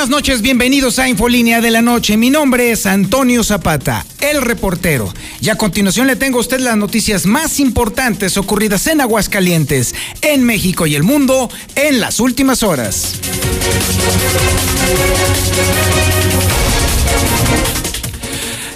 Buenas noches, bienvenidos a Infolínea de la Noche. Mi nombre es Antonio Zapata, el reportero. Y a continuación le tengo a usted las noticias más importantes ocurridas en Aguascalientes, en México y el mundo en las últimas horas.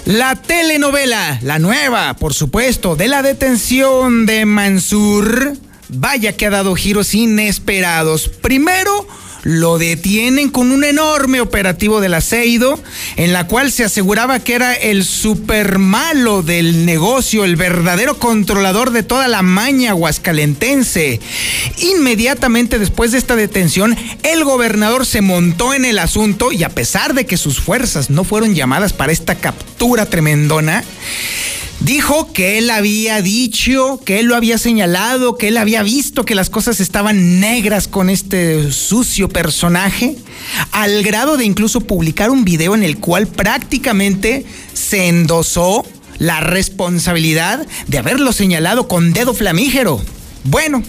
La telenovela, la nueva, por supuesto, de la detención de Mansur, vaya que ha dado giros inesperados. Primero, lo detienen con un enorme operativo del aceido, en la cual se aseguraba que era el super malo del negocio, el verdadero controlador de toda la maña huascalentense. Inmediatamente después de esta detención, el gobernador se montó en el asunto y a pesar de que sus fuerzas no fueron llamadas para esta captura tremendona, Dijo que él había dicho, que él lo había señalado, que él había visto que las cosas estaban negras con este sucio personaje, al grado de incluso publicar un video en el cual prácticamente se endosó la responsabilidad de haberlo señalado con dedo flamígero. Bueno,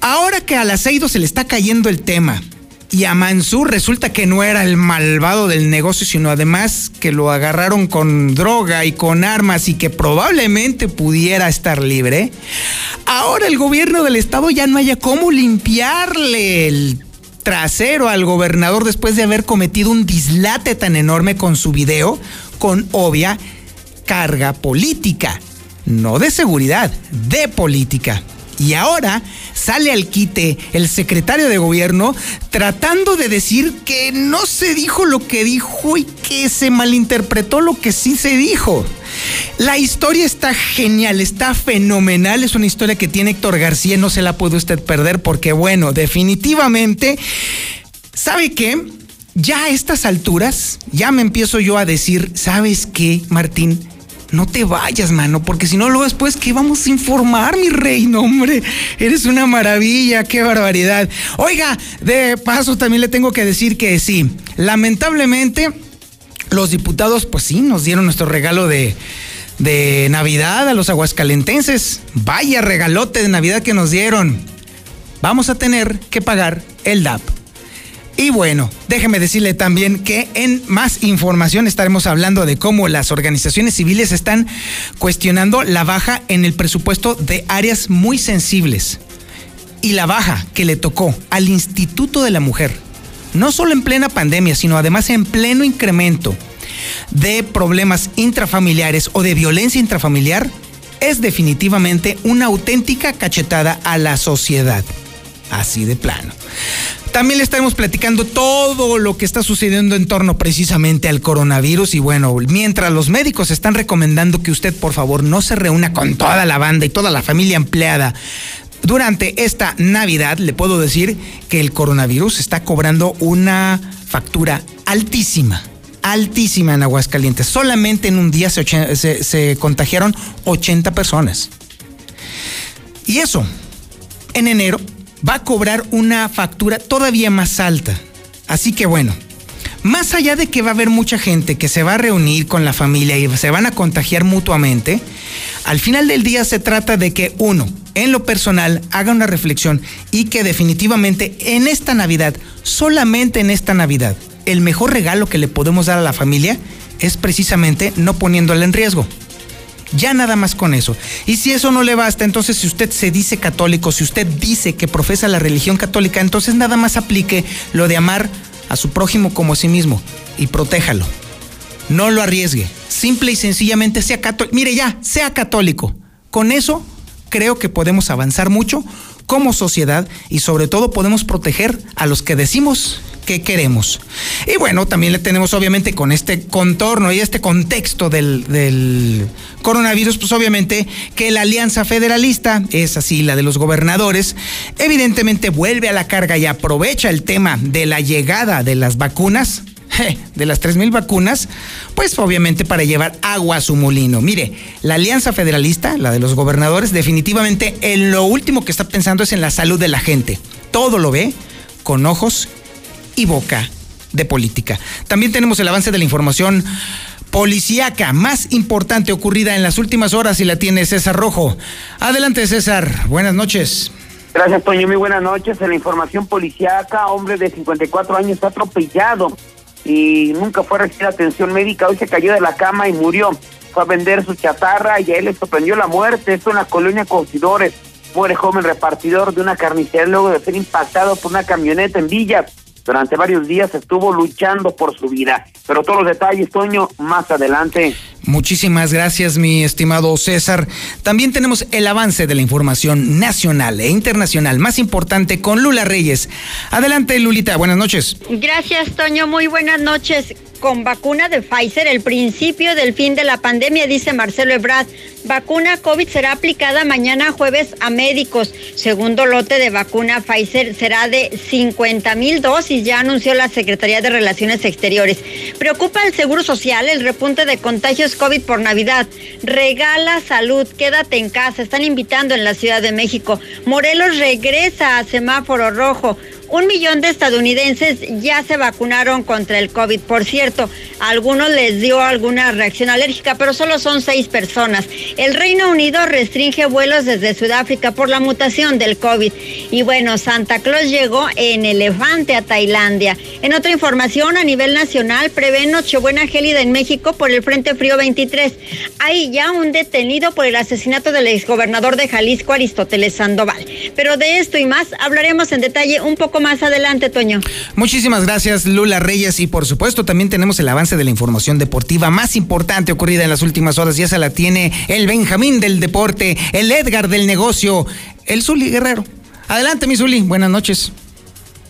ahora que al aceido se le está cayendo el tema, y a Mansur resulta que no era el malvado del negocio, sino además que lo agarraron con droga y con armas y que probablemente pudiera estar libre. Ahora el gobierno del estado ya no haya cómo limpiarle el trasero al gobernador después de haber cometido un dislate tan enorme con su video, con obvia carga política. No de seguridad, de política. Y ahora sale al quite el secretario de gobierno tratando de decir que no se dijo lo que dijo y que se malinterpretó lo que sí se dijo. La historia está genial, está fenomenal, es una historia que tiene Héctor García, no se la puede usted perder porque bueno, definitivamente, ¿sabe qué? Ya a estas alturas, ya me empiezo yo a decir, ¿sabes qué, Martín? No te vayas, mano, porque si no, luego después, ¿qué vamos a informar, mi rey? No, hombre, eres una maravilla, qué barbaridad. Oiga, de paso también le tengo que decir que sí, lamentablemente, los diputados, pues sí, nos dieron nuestro regalo de, de Navidad a los aguascalentenses. Vaya regalote de Navidad que nos dieron. Vamos a tener que pagar el DAP. Y bueno, déjeme decirle también que en más información estaremos hablando de cómo las organizaciones civiles están cuestionando la baja en el presupuesto de áreas muy sensibles y la baja que le tocó al Instituto de la Mujer, no solo en plena pandemia, sino además en pleno incremento de problemas intrafamiliares o de violencia intrafamiliar, es definitivamente una auténtica cachetada a la sociedad. Así de plano. También le estaremos platicando todo lo que está sucediendo en torno precisamente al coronavirus y bueno, mientras los médicos están recomendando que usted por favor no se reúna con toda la banda y toda la familia empleada durante esta Navidad, le puedo decir que el coronavirus está cobrando una factura altísima altísima en Aguascalientes. Solamente en un día se, se, contagiaron 80 personas. Y eso, en enero, va a cobrar una factura todavía más alta. Así que bueno, más allá de que va a haber mucha gente que se va a reunir con la familia y se van a contagiar mutuamente, al final del día se trata de que uno, en lo personal, haga una reflexión y que definitivamente en esta Navidad, solamente en esta Navidad, el mejor regalo que le podemos dar a la familia es precisamente no poniéndola en riesgo. Ya nada más con eso. Y si eso no le basta, entonces si usted se dice católico, si usted dice que profesa la religión católica, entonces nada más aplique lo de amar a su prójimo como a sí mismo y protéjalo. No lo arriesgue. Simple y sencillamente sea católico. Mire ya, sea católico. Con eso creo que podemos avanzar mucho como sociedad y sobre todo podemos proteger a los que decimos que queremos. Y bueno, también le tenemos obviamente con este contorno y este contexto del, coronavirus, pues obviamente que la Alianza Federalista, es así la de los gobernadores, evidentemente vuelve a la carga y aprovecha el tema de la llegada de las vacunas de las 3.000 vacunas, pues obviamente para llevar agua a su molino. Mire, la Alianza Federalista, la de los gobernadores, definitivamente en lo último que está pensando es en la salud de la gente. Todo lo ve con ojos y boca de política. También tenemos el avance de la información policíaca más importante ocurrida en las últimas horas y la tiene César Rojo. Adelante César, buenas noches. Gracias, Toño. Muy buenas noches. En la información policíaca, hombre de 54 años fue atropellado y nunca fue a recibir atención médica. Hoy se cayó de la cama y murió. Fue a vender su chatarra y a él le sorprendió la muerte. Esto en la colonia Considores. Muere joven repartidor de una carnicería luego de ser impactado por una camioneta en Villas. Durante varios días estuvo luchando por su vida. Pero todos los detalles, Toño, más adelante. Muchísimas gracias, mi estimado César. También tenemos el avance de la información nacional e internacional más importante con Lula Reyes. Adelante, Lulita, buenas noches. Gracias, Toño. Muy buenas noches con vacuna de Pfizer el principio del fin de la pandemia, dice Marcelo Ebrard. Vacuna COVID será aplicada mañana jueves a médicos. Segundo lote de vacuna Pfizer será de 50 mil dosis, ya anunció la Secretaría de Relaciones Exteriores. Preocupa el Seguro Social el repunte de contagios COVID por Navidad. Regala salud, quédate en casa. Están invitando en la Ciudad de México. Morelos regresa a semáforo rojo. Un millón de estadounidenses ya se vacunaron contra el COVID. Por cierto, a algunos les dio alguna reacción alérgica, pero solo son seis personas. El Reino Unido restringe vuelos desde Sudáfrica por la mutación del COVID. Y bueno, Santa Claus llegó en elefante a Tailandia. En otra información, a nivel nacional, prevé Nochebuena gélida en México por el Frente Frío 23. Hay ya un detenido por el asesinato del exgobernador de Jalisco, Aristóteles Sandoval. Pero de esto y más hablaremos en detalle un poco más adelante, Toño. Muchísimas gracias, Lula Reyes. Y por supuesto, también tenemos el avance de la información deportiva más importante ocurrida en las últimas horas. Ya se la tiene el Benjamín del deporte, el Edgar del negocio, el Zuli Guerrero. Adelante, mi Zuli. Buenas noches.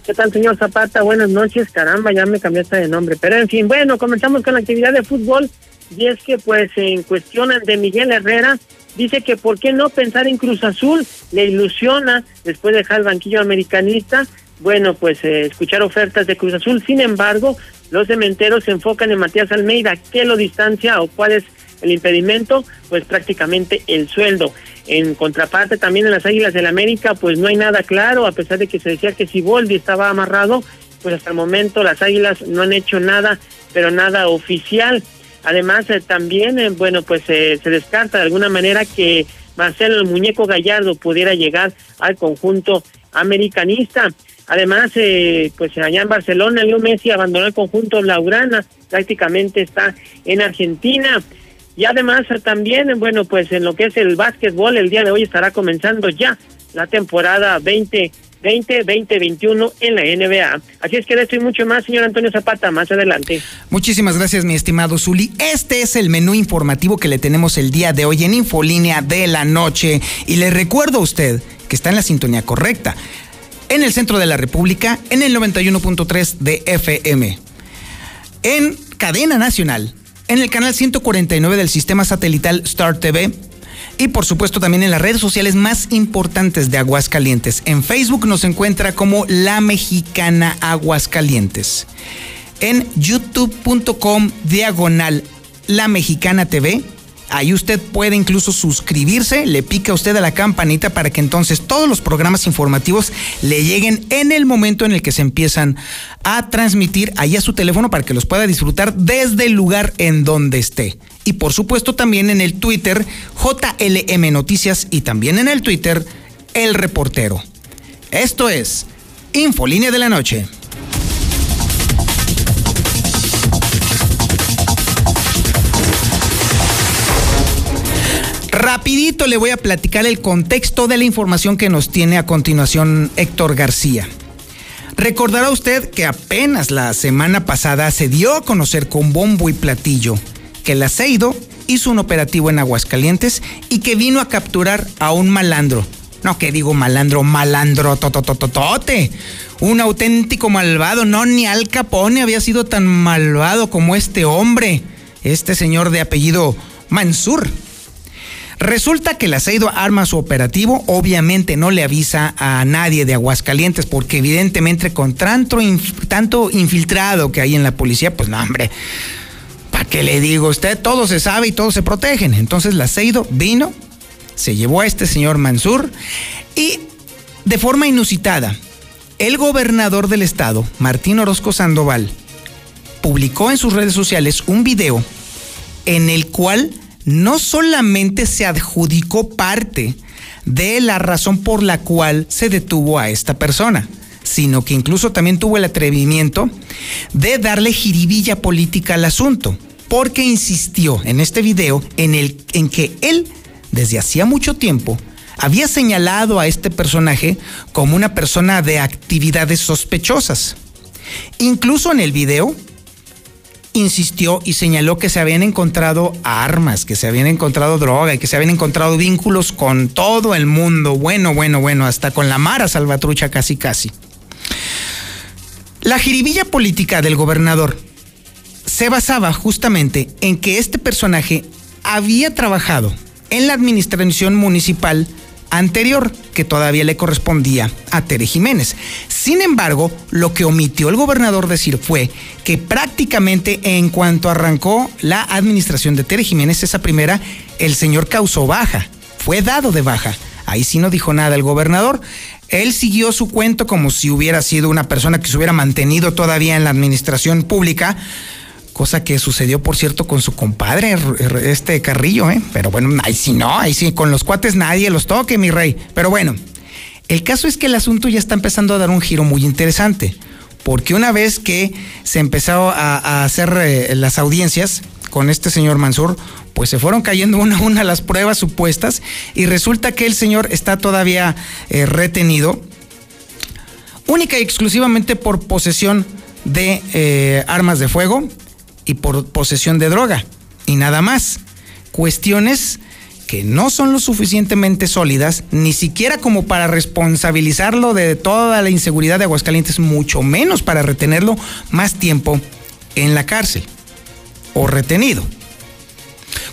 ¿Qué tal, señor Zapata? Buenas noches. Caramba, ya me cambiaste de nombre. Pero en fin, bueno, comenzamos con la actividad de fútbol. Y es que, pues, en cuestión de Miguel Herrera, dice que por qué no pensar en Cruz Azul, le ilusiona después de dejar el banquillo americanista, bueno, pues eh, escuchar ofertas de Cruz Azul. Sin embargo, los cementeros se enfocan en Matías Almeida. ¿Qué lo distancia o cuál es el impedimento? Pues prácticamente el sueldo. En contraparte también en las Águilas del América, pues no hay nada claro, a pesar de que se decía que si Boldi estaba amarrado, pues hasta el momento las Águilas no han hecho nada, pero nada oficial. Además, eh, también, eh, bueno, pues se descarta de alguna manera que Marcelo el Muñeco Gallardo pudiera llegar al conjunto americanista. Además, eh, pues allá en Barcelona, Leo Messi abandonó el conjunto Laurana, prácticamente está en Argentina. Y además también, bueno, pues en lo que es el básquetbol, el día de hoy estará comenzando ya la temporada 2020-2021 en la NBA. Así es que de esto y mucho más, señor Antonio Zapata, más adelante. Muchísimas gracias, mi estimado Zuli. Este es el menú informativo que le tenemos el día de hoy en Infolínea de la Noche. Y le recuerdo a usted que está en la sintonía correcta en el centro de la República en el 91.3 de FM. En cadena nacional, en el canal 149 del sistema satelital Star TV y por supuesto también en las redes sociales más importantes de Aguascalientes. En Facebook nos encuentra como La Mexicana Aguascalientes. En youtube.com diagonal La Mexicana TV Ahí usted puede incluso suscribirse, le pica usted a la campanita para que entonces todos los programas informativos le lleguen en el momento en el que se empiezan a transmitir ahí a su teléfono para que los pueda disfrutar desde el lugar en donde esté. Y por supuesto también en el Twitter JLM Noticias y también en el Twitter El Reportero. Esto es Infolínea de la Noche. Rapidito le voy a platicar el contexto de la información que nos tiene a continuación Héctor García. Recordará usted que apenas la semana pasada se dio a conocer con bombo y platillo que el Aceido hizo un operativo en Aguascalientes y que vino a capturar a un malandro. No, que digo malandro, malandro, totototote. Un auténtico malvado. No, ni Al Capone había sido tan malvado como este hombre. Este señor de apellido Mansur. Resulta que el Aceido arma su operativo, obviamente no le avisa a nadie de Aguascalientes, porque evidentemente con tanto, infiltrado que hay en la policía, pues no, hombre, ¿para qué le digo usted? Todo se sabe y todos se protegen. Entonces el Aceido vino, se llevó a este señor Mansur y de forma inusitada, el gobernador del estado, Martín Orozco Sandoval, publicó en sus redes sociales un video en el cual no solamente se adjudicó parte de la razón por la cual se detuvo a esta persona, sino que incluso también tuvo el atrevimiento de darle jiribilla política al asunto, porque insistió en este video en, el, en que él, desde hacía mucho tiempo, había señalado a este personaje como una persona de actividades sospechosas. Incluso en el video insistió y señaló que se habían encontrado armas, que se habían encontrado droga y que se habían encontrado vínculos con todo el mundo. Bueno, bueno, bueno, hasta con la Mara Salvatrucha casi casi. La jiribilla política del gobernador se basaba justamente en que este personaje había trabajado en la administración municipal anterior que todavía le correspondía a Tere Jiménez. Sin embargo, lo que omitió el gobernador decir fue que prácticamente en cuanto arrancó la administración de Tere Jiménez, esa primera, el señor causó baja, fue dado de baja. Ahí sí no dijo nada el gobernador. Él siguió su cuento como si hubiera sido una persona que se hubiera mantenido todavía en la administración pública, cosa que sucedió, por cierto, con su compadre, este Carrillo, ¿eh? Pero bueno, ahí sí no, ahí sí, con los cuates nadie los toque, mi rey. Pero bueno, el caso es que el asunto ya está empezando a dar un giro muy interesante, porque una vez que se empezó a, hacer eh, las audiencias con este señor Mansur, pues se fueron cayendo una a una las pruebas supuestas y resulta que el señor está todavía eh, retenido única y exclusivamente por posesión de eh, armas de fuego, y por posesión de droga y nada más. Cuestiones que no son lo suficientemente sólidas, ni siquiera como para responsabilizarlo de toda la inseguridad de Aguascalientes, mucho menos para retenerlo más tiempo en la cárcel o retenido.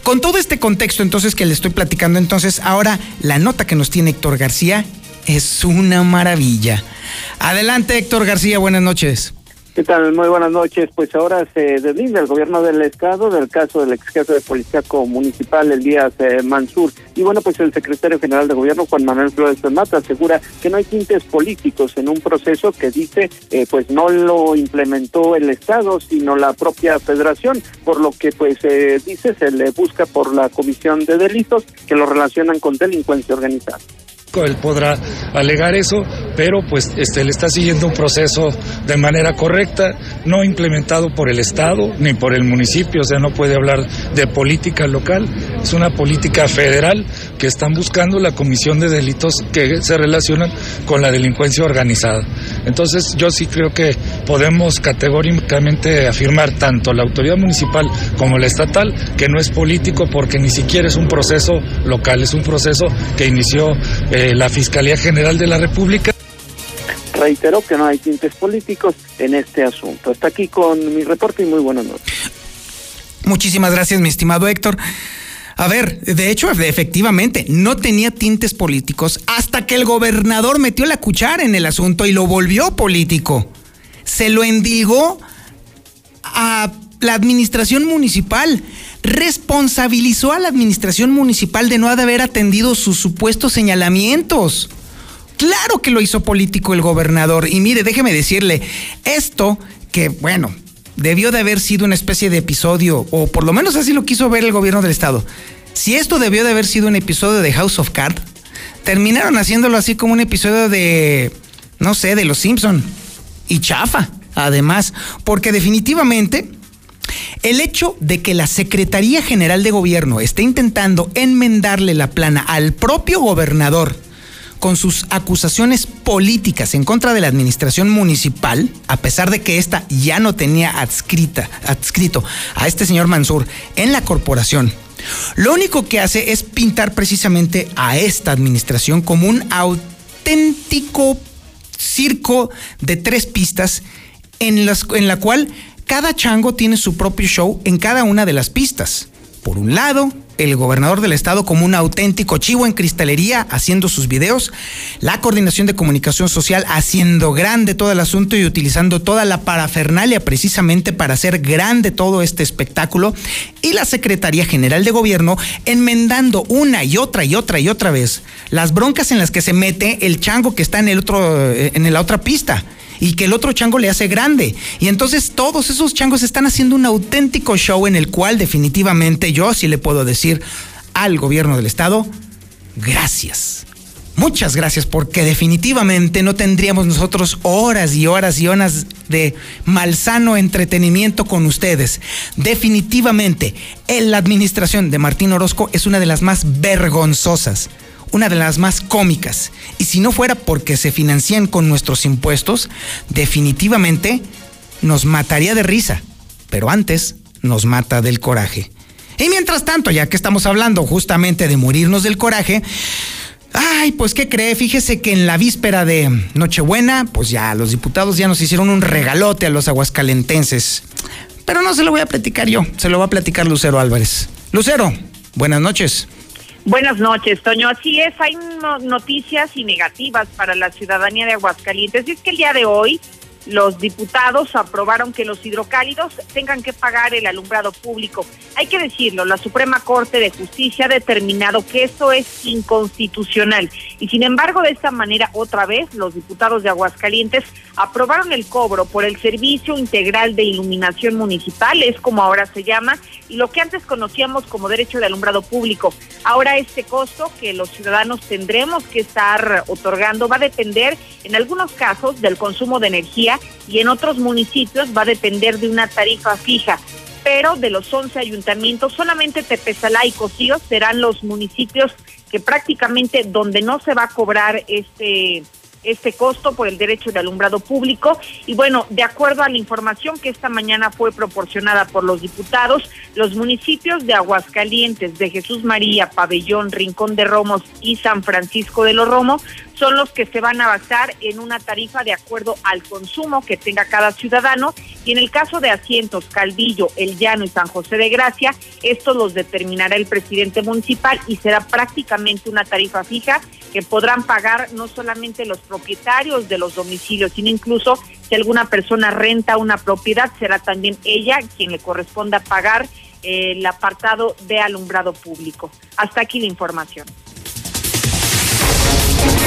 Con todo este contexto entonces que le estoy platicando, entonces ahora la nota que nos tiene Héctor García es una maravilla. Adelante Héctor García, buenas noches. ¿Qué tal? Muy buenas noches. Pues ahora se deslinda el gobierno del estado del caso del ex jefe de policía municipal, Elías eh, Mansur. Y bueno, pues el secretario general de gobierno, Juan Manuel Flores Mata, asegura que no hay tintes políticos en un proceso que dice, eh, pues no lo implementó el estado, sino la propia federación, por lo que pues eh, dice se le busca por la comisión de delitos que lo relacionan con delincuencia organizada él podrá alegar eso, pero pues este, él está siguiendo un proceso de manera correcta, no implementado por el Estado ni por el municipio, o sea, no puede hablar de política local, es una política federal que están buscando la comisión de delitos que se relacionan con la delincuencia organizada. Entonces yo sí creo que podemos categóricamente afirmar tanto la autoridad municipal como la estatal que no es político porque ni siquiera es un proceso local, es un proceso que inició eh, la Fiscalía General de la República. Reiteró que no hay tintes políticos en este asunto. Hasta aquí con mi reporte y muy buenas noches. Muchísimas gracias, mi estimado Héctor. A ver, de hecho, efectivamente, no tenía tintes políticos hasta que el gobernador metió la cuchara en el asunto y lo volvió político. Se lo endilgó a la administración municipal. Responsabilizó a la administración municipal de no haber atendido sus supuestos señalamientos. Claro que lo hizo político el gobernador. Y mire, déjeme decirle, esto que, bueno, debió de haber sido una especie de episodio, o por lo menos así lo quiso ver el gobierno del estado. Si esto debió de haber sido un episodio de House of Cards, terminaron haciéndolo así como un episodio de, no sé, de Los Simpson y chafa, además, porque definitivamente el hecho de que la Secretaría General de Gobierno esté intentando enmendarle la plana al propio gobernador con sus acusaciones políticas en contra de la administración municipal, a pesar de que ésta ya no tenía adscrita, adscrito a este señor Mansur en la corporación, lo único que hace es pintar precisamente a esta administración como un auténtico circo de tres pistas en, las, en la cual cada chango tiene su propio show en cada una de las pistas. Por un lado, el gobernador del estado como un auténtico chivo en cristalería haciendo sus videos, la coordinación de comunicación social haciendo grande todo el asunto y utilizando toda la parafernalia precisamente para hacer grande todo este espectáculo y la Secretaría General de Gobierno enmendando una y otra y otra y otra vez las broncas en las que se mete el chango que está en el otro eh, en la otra pista y que el otro chango le hace grande. Y entonces todos esos changos están haciendo un auténtico show en el cual definitivamente yo sí le puedo decir al gobierno del estado, gracias. Muchas gracias porque definitivamente no tendríamos nosotros horas y horas y horas de malsano entretenimiento con ustedes. Definitivamente, la administración de Martín Orozco es una de las más vergonzosas una de las más cómicas. Y si no fuera porque se financian con nuestros impuestos, definitivamente nos mataría de risa. Pero antes nos mata del coraje. Y mientras tanto, ya que estamos hablando justamente de morirnos del coraje, Ay, pues ¿qué cree? Fíjese que en la víspera de Nochebuena, pues ya los diputados ya nos hicieron un regalote a los aguascalentenses. Pero no se lo voy a platicar yo, se lo va a platicar Lucero Álvarez. Lucero, buenas noches. Buenas noches, Toño. Así es, hay noticias y negativas para la ciudadanía de Aguascalientes. Y es que el día de hoy los diputados aprobaron que los hidrocálidos tengan que pagar el alumbrado público. Hay que decirlo, la Suprema Corte de Justicia ha determinado que eso es inconstitucional y sin embargo de esta manera otra vez los diputados de Aguascalientes aprobaron el cobro por el Servicio Integral de Iluminación Municipal, es como ahora se llama, y lo que antes conocíamos como derecho de alumbrado público. Ahora este costo que los ciudadanos tendremos que estar otorgando va a depender en algunos casos del consumo de energía y en otros municipios va a depender de una tarifa fija. Pero de los 11 ayuntamientos, solamente Tepesalá y Cocío serán los municipios que prácticamente donde no se va a cobrar este este costo por el derecho de alumbrado público. Y bueno, de acuerdo a la información que esta mañana fue proporcionada por los diputados, los municipios de Aguascalientes, de Jesús María, Pabellón, Rincón de Romos y San Francisco de los Romos son los que se van a basar en una tarifa de acuerdo al consumo que tenga cada ciudadano y en el caso de asientos Calvillo, El Llano y San José de Gracia, estos los determinará el presidente municipal y será prácticamente una tarifa fija que podrán pagar no solamente los propietarios de los domicilios, sino incluso si alguna persona renta una propiedad, será también ella quien le corresponda pagar eh, el apartado de alumbrado público. Hasta aquí la información.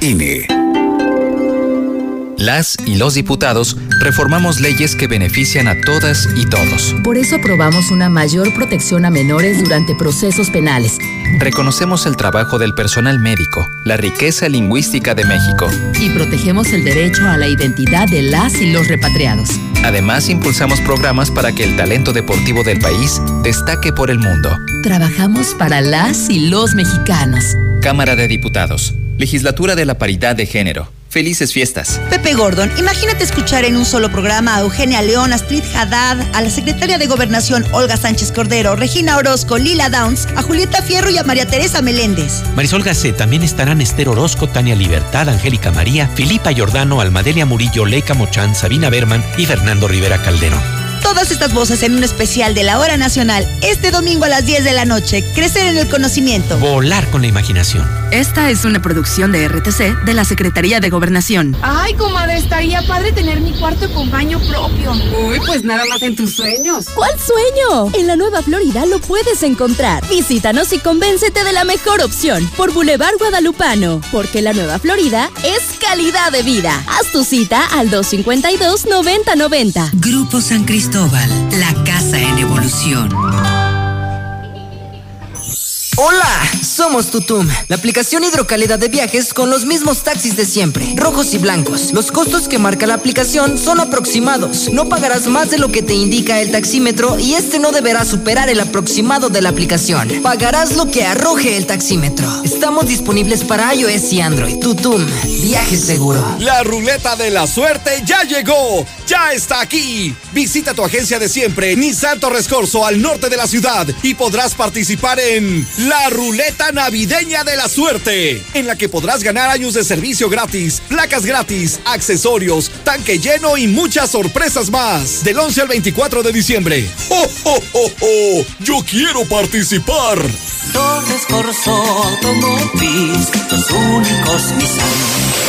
INE. Las y los diputados reformamos leyes que benefician a todas y todos. Por eso aprobamos una mayor protección a menores durante procesos penales. Reconocemos el trabajo del personal médico, la riqueza lingüística de México. Y protegemos el derecho a la identidad de las y los repatriados. Además, impulsamos programas para que el talento deportivo del país destaque por el mundo. Trabajamos para las y los mexicanos. Cámara de Diputados. Legislatura de la Paridad de Género. Felices fiestas. Pepe Gordon, imagínate escuchar en un solo programa a Eugenia León, Astrid Haddad, a la secretaria de Gobernación Olga Sánchez Cordero, Regina Orozco, Lila Downs, a Julieta Fierro y a María Teresa Meléndez. Marisol Gacé, también estarán Esther Orozco, Tania Libertad, Angélica María, Filipa Giordano, Almadelia Murillo, Leica Mochán, Sabina Berman y Fernando Rivera Calderón. Todas estas voces en un especial de la Hora Nacional, este domingo a las 10 de la noche. Crecer en el conocimiento. Volar con la imaginación. Esta es una producción de RTC de la Secretaría de Gobernación. Ay, comadre, estaría padre tener mi cuarto con baño propio. Uy, pues nada más en tus sueños. ¿Cuál sueño? En la Nueva Florida lo puedes encontrar. Visítanos y convéncete de la mejor opción por Boulevard Guadalupano. Porque la Nueva Florida es calidad de vida. Haz tu cita al 252-9090. Grupo San Cristóbal. La casa en evolución. Hola, somos Tutum, la aplicación hidrocálida de viajes con los mismos taxis de siempre, rojos y blancos. Los costos que marca la aplicación son aproximados. No pagarás más de lo que te indica el taxímetro y este no deberá superar el aproximado de la aplicación. Pagarás lo que arroje el taxímetro. Estamos disponibles para iOS y Android. Tutum, viaje seguro. La ruleta de la suerte ya llegó, ya está aquí. Visita tu agencia de siempre, Nissan Torres Corso, al norte de la ciudad y podrás participar en la ruleta navideña de la suerte, en la que podrás ganar años de servicio gratis, placas gratis, accesorios, tanque lleno y muchas sorpresas más. Del 11 al 24 de diciembre. ¡Oh, oh, oh, oh! ¡Yo quiero participar! Torres Corso Automotriz, los únicos Nissan.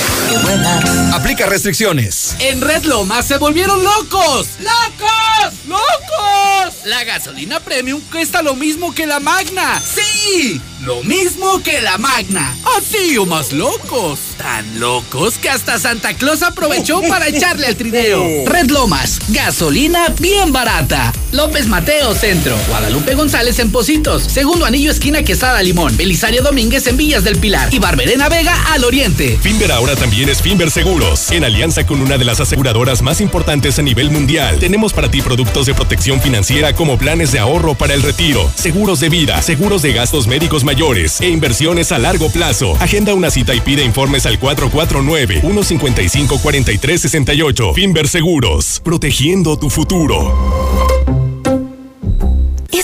Aplica restricciones. En Red Lomas se volvieron locos. ¡Locos! ¡Locos! La gasolina premium cuesta lo mismo que la magna. ¡Sí! Lo mismo que la magna. Así o más locos. Tan locos que hasta Santa Claus aprovechó para echarle al trineo. Red Lomas, gasolina bien barata. López Mateo Centro. Guadalupe González en Positos. Segundo anillo esquina Quesada Limón. Belisario Domínguez en Villas del Pilar. Y Barberena Vega al Oriente. Finver ahora también es Finver Seguros. En alianza con una de las aseguradoras más importantes a nivel mundial, tenemos para ti productos de protección financiera como planes de ahorro para el retiro, seguros de vida, seguros de gastos médicos mayores e inversiones a largo plazo. Agenda una cita y pide informes al 449-155-4368. Finver Seguros, protegiendo tu futuro.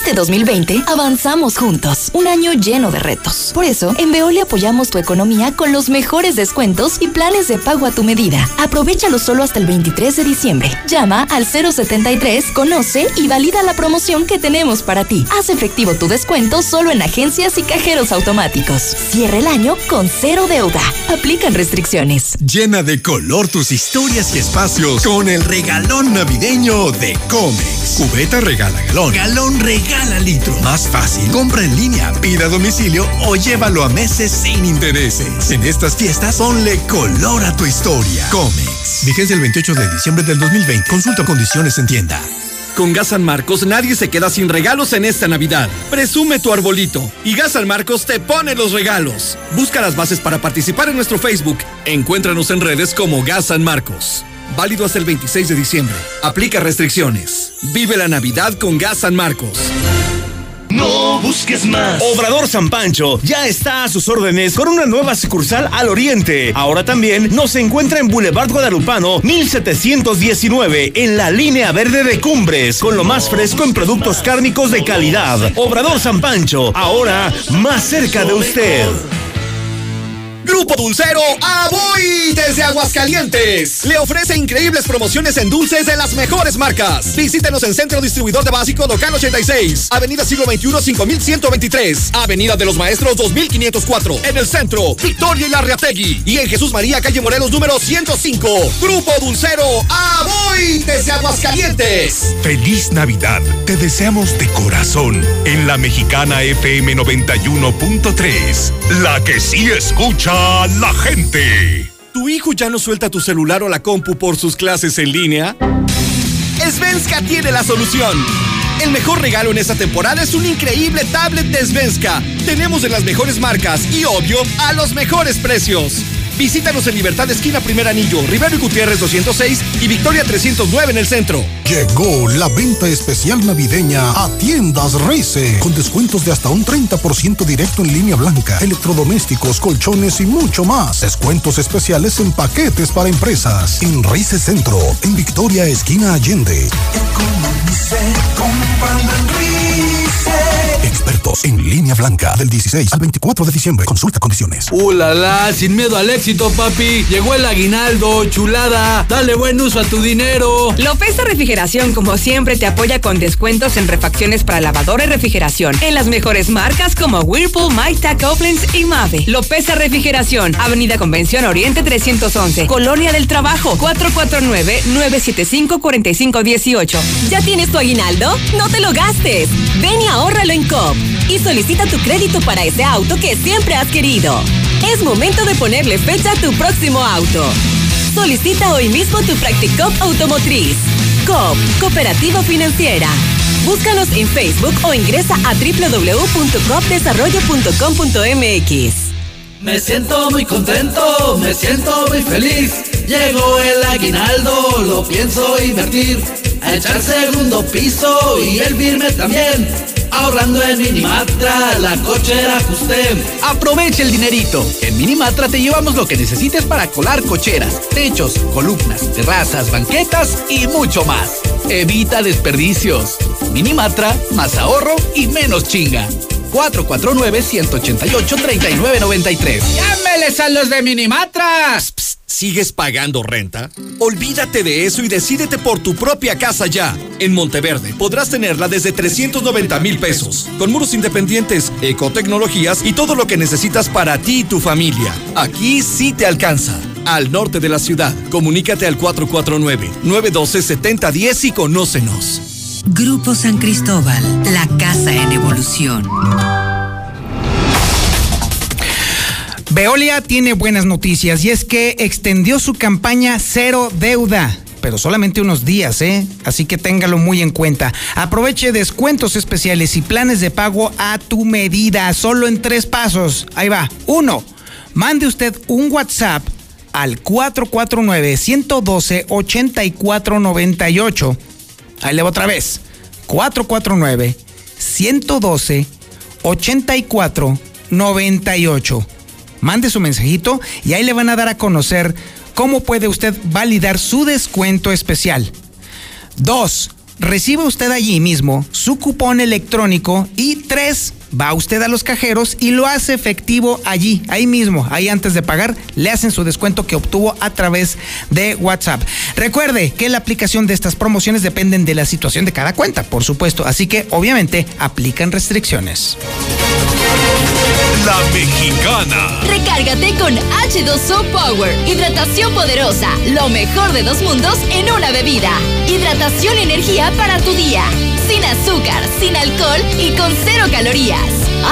Este 2020 avanzamos juntos, un año lleno de retos. Por eso, en Veolia apoyamos tu economía con los mejores descuentos y planes de pago a tu medida. Aprovechalo solo hasta el 23 de diciembre. Llama al 073, conoce y valida la promoción que tenemos para ti. Haz efectivo tu descuento solo en agencias y cajeros automáticos. Cierra el año con cero deuda. Aplican restricciones. Llena de color tus historias y espacios con el regalón navideño de Comex. Cubeta regala galón. Galón regala litro. Más fácil. Compra en línea, pida a domicilio o llévalo a meses sin intereses. En estas fiestas, ponle color a tu historia. Comex. Vigencia el 28 de diciembre del 2020. Consulta condiciones en tienda. Con Gas San Marcos nadie se queda sin regalos en esta Navidad. Presume tu arbolito y Gas San Marcos te pone los regalos. Busca las bases para participar en nuestro Facebook. Encuéntranos en redes como Gas San Marcos. Válido hasta el 26 de diciembre. Aplica restricciones. Vive la Navidad con Gas San Marcos. No busques más. Obrador San Pancho ya está a sus órdenes con una nueva sucursal al oriente. Ahora también nos encuentra en Boulevard Guadalupano 1719 en la línea verde de Cumbres con lo más fresco en productos cárnicos de calidad. Obrador San Pancho, ahora más cerca de usted. Grupo Dulcero Aboy desde Aguascalientes. Le ofrece increíbles promociones en dulces de las mejores marcas. Visítenos en Centro Distribuidor de Básico Local 86, Avenida Siglo XXI 5123, Avenida de los Maestros 2504, en el centro, Victoria y Larriategui. Y en Jesús María, calle Morelos número 105. Grupo Dulcero Aboy desde Aguascalientes. Feliz Navidad. Te deseamos de corazón en la mexicana FM 91.3, la que sí escucha la gente. ¿Tu hijo ya no suelta tu celular o la compu por sus clases en línea? Svenska tiene la solución. El mejor regalo en esta temporada es un increíble tablet de Svenska. Tenemos de las mejores marcas y, obvio, a los mejores precios. Visítanos en Libertad Esquina Primer Anillo, Rivero y Gutiérrez 206 y Victoria 309 en el centro. Llegó la venta especial navideña a Tiendas Reise, con descuentos de hasta un 30% directo en línea blanca, electrodomésticos, colchones y mucho más. Descuentos especiales en paquetes para empresas. En Reise Centro, en Victoria Esquina Allende. Expertos en línea blanca del 16 al 24 de diciembre. Consulta condiciones. ¡Uh, la, la! Sin miedo al éxito, papi. Llegó el aguinaldo, chulada. Dale buen uso a tu dinero. Lopeza Refrigeración, como siempre, te apoya con descuentos en refacciones para lavadora y refrigeración. En las mejores marcas como Whirlpool, Maita, Koblenz y Mave. Lopeza Refrigeración, Avenida Convención Oriente 311, Colonia del Trabajo, 449-975-4518. ¿Ya tienes tu aguinaldo? No te lo gastes. Ven y ahórralo en COP y solicita tu crédito para ese auto que siempre has querido. Es momento de ponerle fecha a tu próximo auto. Solicita hoy mismo tu Practicop Automotriz. COP, Cooperativa Financiera. Búscanos en Facebook o ingresa a www.copdesarrollo.com.mx. Me siento muy contento, me siento muy feliz. Llegó el aguinaldo, lo pienso invertir. A echar segundo piso y el firme también. Ahorrando en Minimatra, la cochera ajusté. Aprovecha el dinerito. En Minimatra te llevamos lo que necesites para colar cocheras, techos, columnas, terrazas, banquetas y mucho más. Evita desperdicios. Minimatra, más ahorro y menos chinga. 449-188-3993. ¡Llámeles a los de Minimatras! ¿Sigues pagando renta? Olvídate de eso y decídete por tu propia casa ya. En Monteverde podrás tenerla desde 390 mil pesos, con muros independientes, ecotecnologías y todo lo que necesitas para ti y tu familia. Aquí sí te alcanza. Al norte de la ciudad, comunícate al 449-912-7010 y conócenos. Grupo San Cristóbal, la casa en evolución. Veolia tiene buenas noticias y es que extendió su campaña Cero Deuda pero solamente unos días, ¿eh? Así que téngalo muy en cuenta. Aproveche descuentos especiales y planes de pago a tu medida, solo en tres pasos. Ahí va. Uno, mande usted un WhatsApp al 449-112-8498. Ahí le voy otra vez. 449-112-8498. Mande su mensajito y ahí le van a dar a conocer cómo puede usted validar su descuento especial. Dos, recibe usted allí mismo su cupón electrónico y tres, va usted a los cajeros y lo hace efectivo allí, ahí mismo, ahí antes de pagar, le hacen su descuento que obtuvo a través de WhatsApp. Recuerde que la aplicación de estas promociones dependen de la situación de cada cuenta, por supuesto, así que obviamente aplican restricciones. La mexicana. Recárgate con H2O Power. Hidratación poderosa. Lo mejor de dos mundos en una bebida. Hidratación y energía para tu día. Sin azúcar, sin alcohol y con cero calorías.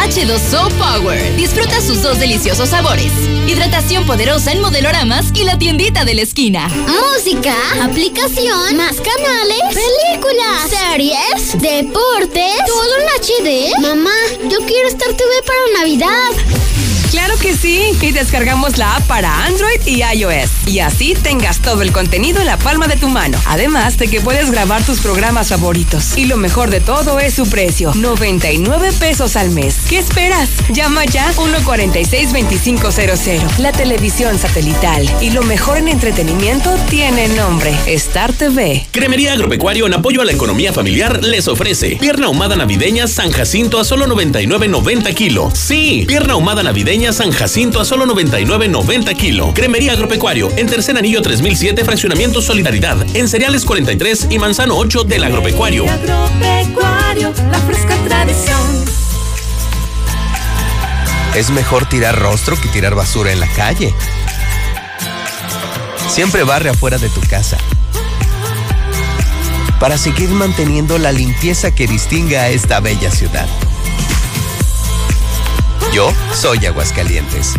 H2O Power. Disfruta sus dos deliciosos sabores. Hidratación poderosa en modeloramas y la tiendita de la esquina. Música, aplicación, más canales, películas, series, deportes, todo en HD. Mamá, yo quiero Star TV para Navidad. Claro que sí. Y descargamos la app para Android y iOS. Y así tengas todo el contenido en la palma de tu mano. Además de que puedes grabar tus programas favoritos. Y lo mejor de todo es su precio. 99 pesos al mes. ¿Qué esperas? Llama ya 146-2500. La televisión satelital. Y lo mejor en entretenimiento tiene nombre. Star TV. Cremería Agropecuario en apoyo a la economía familiar les ofrece pierna ahumada navideña San Jacinto a solo 99.90 kilo. Sí, pierna ahumada navideña San Jacinto a solo 99.90 kilo. Cremería Agropecuario en Tercer Anillo 3007 Fraccionamiento Solidaridad en Cereales 43 y Manzano 8 del Agropecuario. Agropecuario, la fresca tradición. Es mejor tirar rostro que tirar basura en la calle. Siempre barre afuera de tu casa para seguir manteniendo la limpieza que distinga a esta bella ciudad. Yo soy Aguascalientes.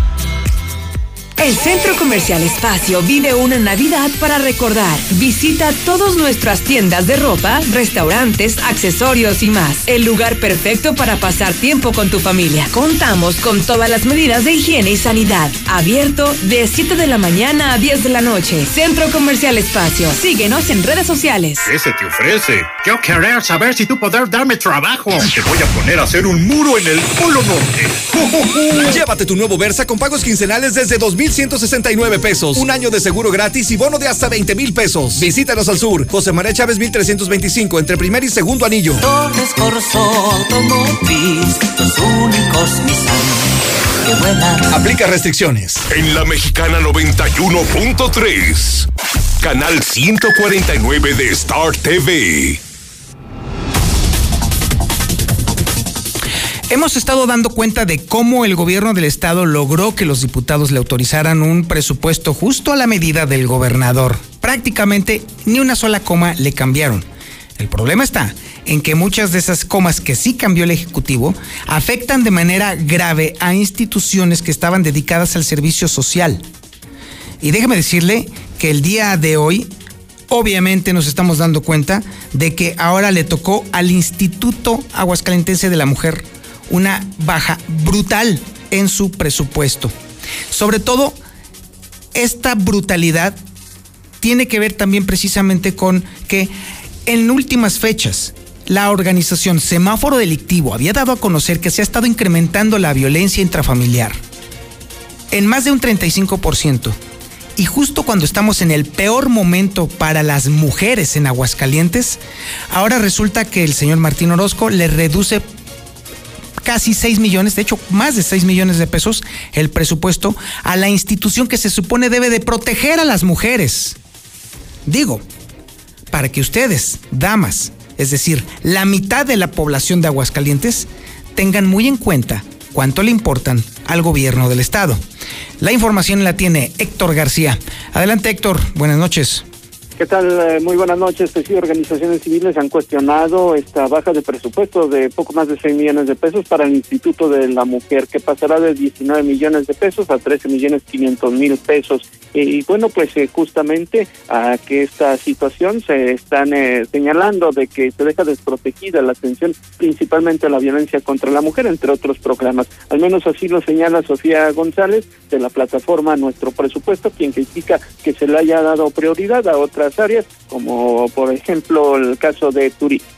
El Centro Comercial Espacio vive una Navidad para recordar. Visita todas nuestras tiendas de ropa, restaurantes, accesorios y más. El lugar perfecto para pasar tiempo con tu familia. Contamos con todas las medidas de higiene y sanidad. Abierto de 7 de la mañana a 10 de la noche. Centro Comercial Espacio. Síguenos en redes sociales. ¿Qué se te ofrece? Yo querer saber si tú podrás darme trabajo. Te voy a poner a hacer un muro en el Polo Norte. Llévate tu nuevo Versa con pagos quincenales desde 2000 169 pesos. Un año de seguro gratis y bono de hasta 20 mil pesos. Visítanos al sur. José María Chávez 1325 entre primer y segundo anillo. Torres Corso Automotriz, los únicos. Aplica restricciones. En la mexicana 91.3. Canal 149 de Star TV. Hemos estado dando cuenta de cómo el gobierno del estado logró que los diputados le autorizaran un presupuesto justo a la medida del gobernador. Prácticamente ni una sola coma le cambiaron. El problema está en que muchas de esas comas que sí cambió el Ejecutivo afectan de manera grave a instituciones que estaban dedicadas al servicio social. Y déjeme decirle que el día de hoy obviamente nos estamos dando cuenta de que ahora le tocó al Instituto Aguascalentense de la Mujer una baja brutal en su presupuesto. Sobre todo, esta brutalidad tiene que ver también precisamente con que en últimas fechas la organización Semáforo Delictivo había dado a conocer que se ha estado incrementando la violencia intrafamiliar en más de un 35%. Y justo cuando estamos en el peor momento para las mujeres en Aguascalientes, ahora resulta que el señor Martín Orozco le reduce casi 6 millones, de hecho más de 6 millones de pesos el presupuesto a la institución que se supone debe de proteger a las mujeres. Digo, para que ustedes, damas, es decir, la mitad de la población de Aguascalientes, tengan muy en cuenta cuánto le importan al gobierno del estado. La información la tiene Héctor García. Adelante Héctor, buenas noches. ¿Qué tal? Eh, muy buenas noches. Pues sí, organizaciones civiles han cuestionado esta baja de presupuesto de poco más de 6 millones de pesos para el Instituto de la Mujer, que pasará de 19 millones de pesos a 13 millones 500 mil pesos. Y, bueno, pues eh, justamente a que esta situación se están eh, señalando de que se deja desprotegida la atención principalmente a la violencia contra la mujer, entre otros programas. Al menos así lo señala Sofía González de la plataforma Nuestro Presupuesto, quien critica que se le haya dado prioridad a otras áreas, como por ejemplo el caso de turismo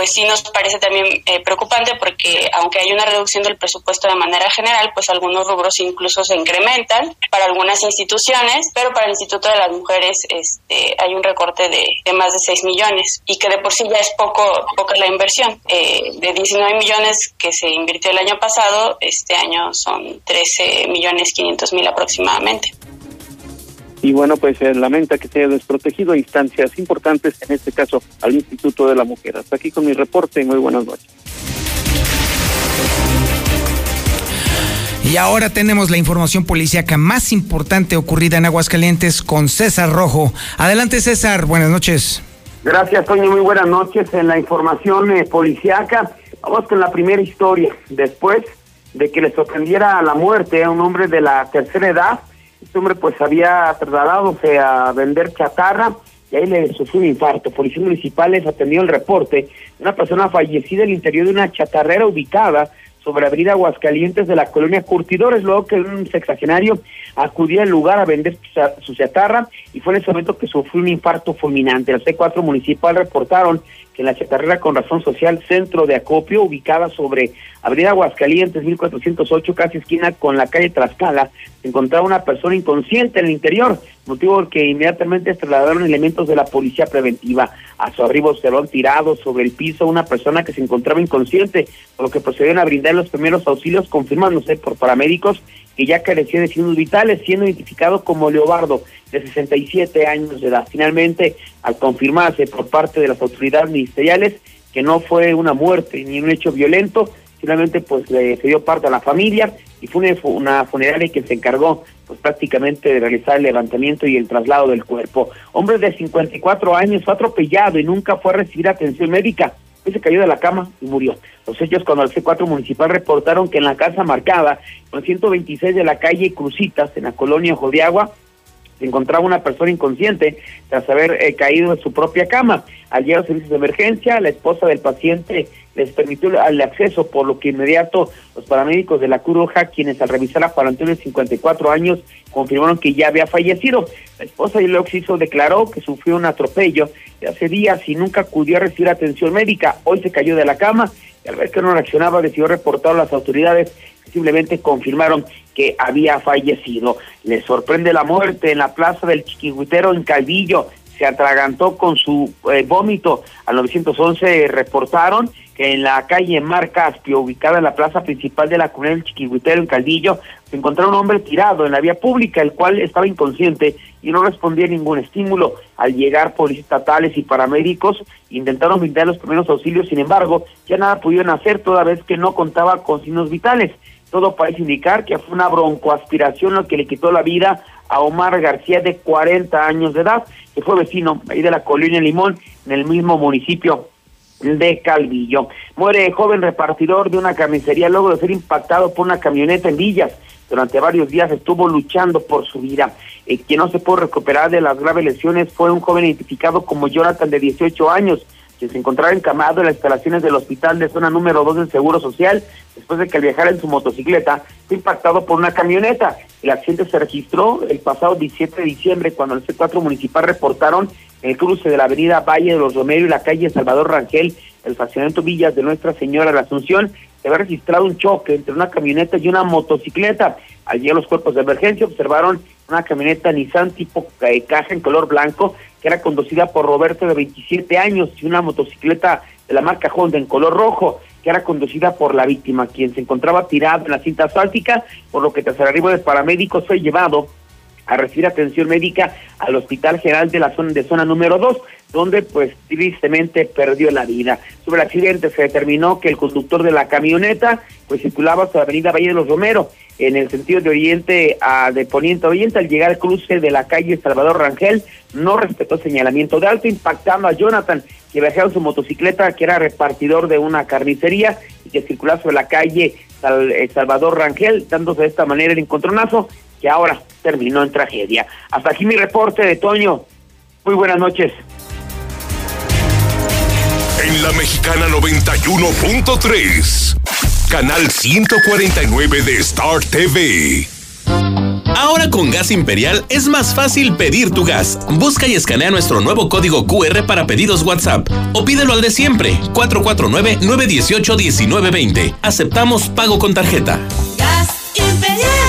pues sí nos parece también eh, preocupante porque aunque hay una reducción del presupuesto de manera general, pues algunos rubros incluso se incrementan para algunas instituciones, pero para el Instituto de las Mujeres este, hay un recorte de, más de 6 millones y que de por sí ya es poco poca la inversión. Eh, de 19 millones que se invirtió el año pasado, este año son 13 millones 500 mil aproximadamente y bueno, pues se lamenta que se haya desprotegido instancias importantes, en este caso al Instituto de la Mujer. Hasta aquí con mi reporte y muy buenas noches. Y ahora tenemos la información policíaca más importante ocurrida en Aguascalientes con César Rojo. Adelante César, buenas noches. Gracias Toño, muy buenas noches. En la información eh, policíaca, vamos con la primera historia. Después de que le sorprendiera a la muerte a un hombre de la tercera edad, este hombre pues había trasladado a vender chatarra y ahí le sufrió un infarto. Policías municipales atendió el reporte de una persona fallecida en interior de una chatarrera ubicada sobre Avenida Aguascalientes de la colonia Curtidores, luego que un sexagenario acudía al lugar a vender su chatarra y fue en ese momento que sufrió un infarto fulminante. El C4 municipal reportaron en la chatarrera con razón social Centro de Acopio, ubicada sobre Avenida Aguascalientes, 1408, casi esquina con la calle Tlaxcala, se encontraba una persona inconsciente en el interior, motivo por que inmediatamente trasladaron elementos de la policía preventiva. A su arribo observaron tirado sobre el piso una persona que se encontraba inconsciente, por lo que procedieron a brindar los primeros auxilios, confirmándose por paramédicos que ya carecía de signos vitales, siendo identificado como Leobardo, de 67 años de edad. Finalmente, al confirmarse por parte de las autoridades ministeriales que no fue una muerte ni un hecho violento, finalmente pues le se dio parte a la familia y fue una, funeraria que se encargó pues prácticamente de realizar el levantamiento y el traslado del cuerpo. Hombre de 54 años fue atropellado y nunca fue a recibir atención médica. Él se cayó de la cama y murió. Los hechos cuando el C4 municipal reportaron que en la casa marcada, con 126 de la calle Crucitas, en la colonia Ojo de Agua, se encontraba una persona inconsciente tras haber eh, caído en su propia cama. Al llegar a los servicios de emergencia, la esposa del paciente les permitió el acceso, por lo que inmediato los paramédicos de la Cruz quienes al revisar a Juan Antonio de 54 años, confirmaron que ya había fallecido. La esposa de Leoxiso declaró que sufrió un atropello de hace días y nunca acudió a recibir atención médica. Hoy se cayó de la cama y al ver que no reaccionaba decidió reportar a las autoridades simplemente confirmaron que había fallecido. Le sorprende la muerte en la plaza del Chiquihuitero en Calvillo. Se atragantó con su eh, vómito. Al 911 reportaron que en la calle Mar Caspio, ubicada en la plaza principal de la comunidad del Chiquihuitero en Calvillo, se encontró un hombre tirado en la vía pública, el cual estaba inconsciente y no respondía a ningún estímulo. Al llegar policías estatales y paramédicos intentaron brindar los primeros auxilios, sin embargo, ya nada pudieron hacer toda vez que no contaba con signos vitales. Todo parece indicar que fue una broncoaspiración lo que le quitó la vida a Omar García de 40 años de edad, que fue vecino ahí de la colonia Limón, en el mismo municipio de Calvillo. Muere joven repartidor de una carnicería luego de ser impactado por una camioneta en Villas. Durante varios días estuvo luchando por su vida. Quien no se pudo recuperar de las graves lesiones fue un joven identificado como Jonathan de 18 años, que se encontraba encamado en las instalaciones del hospital de zona número 2 del Seguro Social, después de que al viajar en su motocicleta fue impactado por una camioneta. El accidente se registró el pasado 17 de diciembre cuando el C4 municipal reportaron el cruce de la avenida Valle de los Romero y la calle Salvador Rangel, el fraccionamiento Villas de Nuestra Señora de la Asunción, se había registrado un choque entre una camioneta y una motocicleta. Allí los cuerpos de emergencia observaron una camioneta Nissan tipo eh, caja en color blanco que era conducida por Roberto de 27 años y una motocicleta de la marca Honda en color rojo que era conducida por la víctima, quien se encontraba tirado en la cinta asfáltica, por lo que tras el arribo de paramédicos fue llevado a recibir atención médica al Hospital General de la zona de zona número 2, donde pues tristemente perdió la vida. Sobre el accidente se determinó que el conductor de la camioneta pues circulaba hasta la avenida Valle de los Romero en el sentido de oriente a de poniente a oriente al llegar al cruce de la calle Salvador Rangel no respetó señalamiento de alto impactando a Jonathan que viajaba en su motocicleta que era repartidor de una carnicería y que circulaba sobre la calle eh, Salvador Rangel dándose de esta manera el encontronazo que ahora terminó en tragedia. Hasta aquí mi reporte de Toño. Muy buenas noches. En la Mexicana 91.3, canal 149 de Star TV. Ahora con Gas Imperial es más fácil pedir tu gas. Busca y escanea nuestro nuevo código QR para pedidos WhatsApp o pídelo al de siempre, 449-918-1920. Aceptamos pago con tarjeta. Gas Imperial.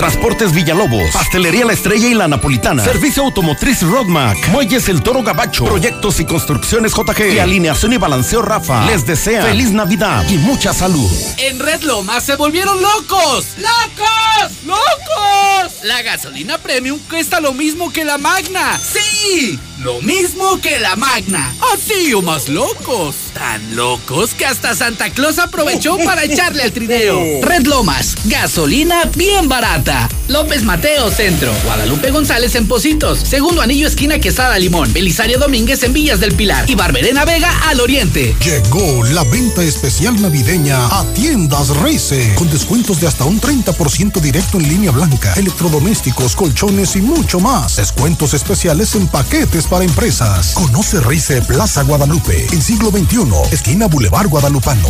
Transportes Villalobos, Pastelería La Estrella y La Napolitana, Servicio Automotriz Rodmac, Muelles El Toro Gabacho, Proyectos y Construcciones JG y Alineación y Balanceo Rafa. Les desea feliz Navidad y mucha salud. En Red Lomas se volvieron locos. ¡Locos! ¡Locos! La gasolina premium cuesta lo mismo que la magna. ¡Sí! Lo mismo que la magna. Así o más locos. Tan locos que hasta Santa Claus aprovechó para echarle al trineo. Red Lomas, gasolina bien barata. López Mateo Centro. Guadalupe González en Positos. Segundo anillo esquina Quesada Limón. Belisario Domínguez en Villas del Pilar. Y Barberena Vega al oriente. Llegó la venta especial navideña a Tiendas Reise, con descuentos de hasta un 30% directo en línea blanca, electrodomésticos, colchones y mucho más. Descuentos especiales en paquetes para empresas. Conoce RICE Plaza Guadalupe, en siglo XXI, esquina Boulevard Guadalupano.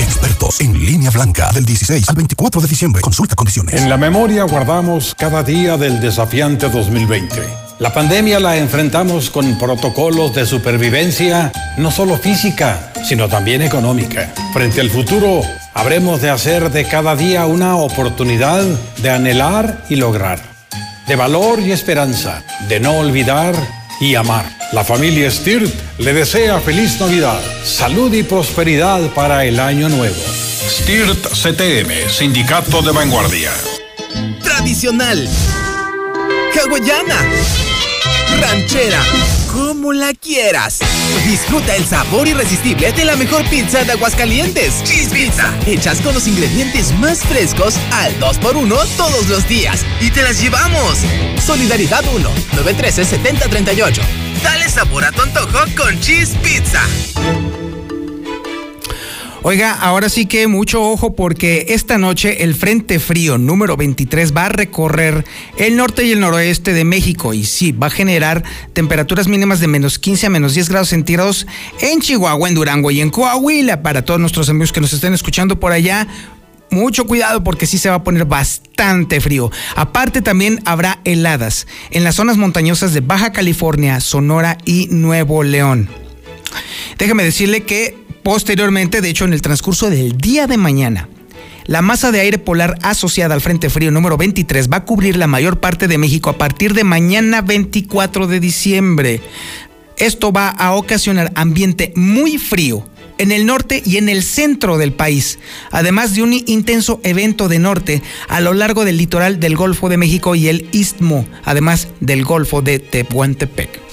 Expertos en línea blanca del 16 al 24 de diciembre. Consulta condiciones. En la memoria guardamos cada día del desafiante 2020. La pandemia la enfrentamos con protocolos de supervivencia, no solo física, sino también económica. Frente al futuro, habremos de hacer de cada día una oportunidad de anhelar y lograr, de valor y esperanza, de no olvidar y amar. La familia Stirt le desea feliz Navidad, salud y prosperidad para el año nuevo. Stirt CTM, Sindicato de Vanguardia. Tradicional. Hawaiana. Ranchera. Como la quieras. Disfruta el sabor irresistible de la mejor pizza de Aguascalientes. Cheese Pizza. Hechas con los ingredientes más frescos al 2x1 todos los días. Y te las llevamos. Solidaridad 1 913 7038. Dale sabor a tu antojo con Cheese Pizza. Oiga, ahora sí que mucho ojo porque esta noche el Frente Frío número 23 va a recorrer el norte y el noroeste de México y sí, va a generar temperaturas mínimas de menos 15 a menos 10 grados centígrados en Chihuahua, en Durango y en Coahuila. Para todos nuestros amigos que nos estén escuchando por allá, mucho cuidado porque sí se va a poner bastante frío. Aparte también habrá heladas en las zonas montañosas de Baja California, Sonora y Nuevo León. Déjame decirle que posteriormente, de hecho en el transcurso del día de mañana, la masa de aire polar asociada al Frente Frío número 23 va a cubrir la mayor parte de México a partir de mañana 24 de diciembre. Esto va a ocasionar ambiente muy frío en el norte y en el centro del país, además de un intenso evento de norte a lo largo del litoral del Golfo de México y el Istmo, además del Golfo de Tehuantepec.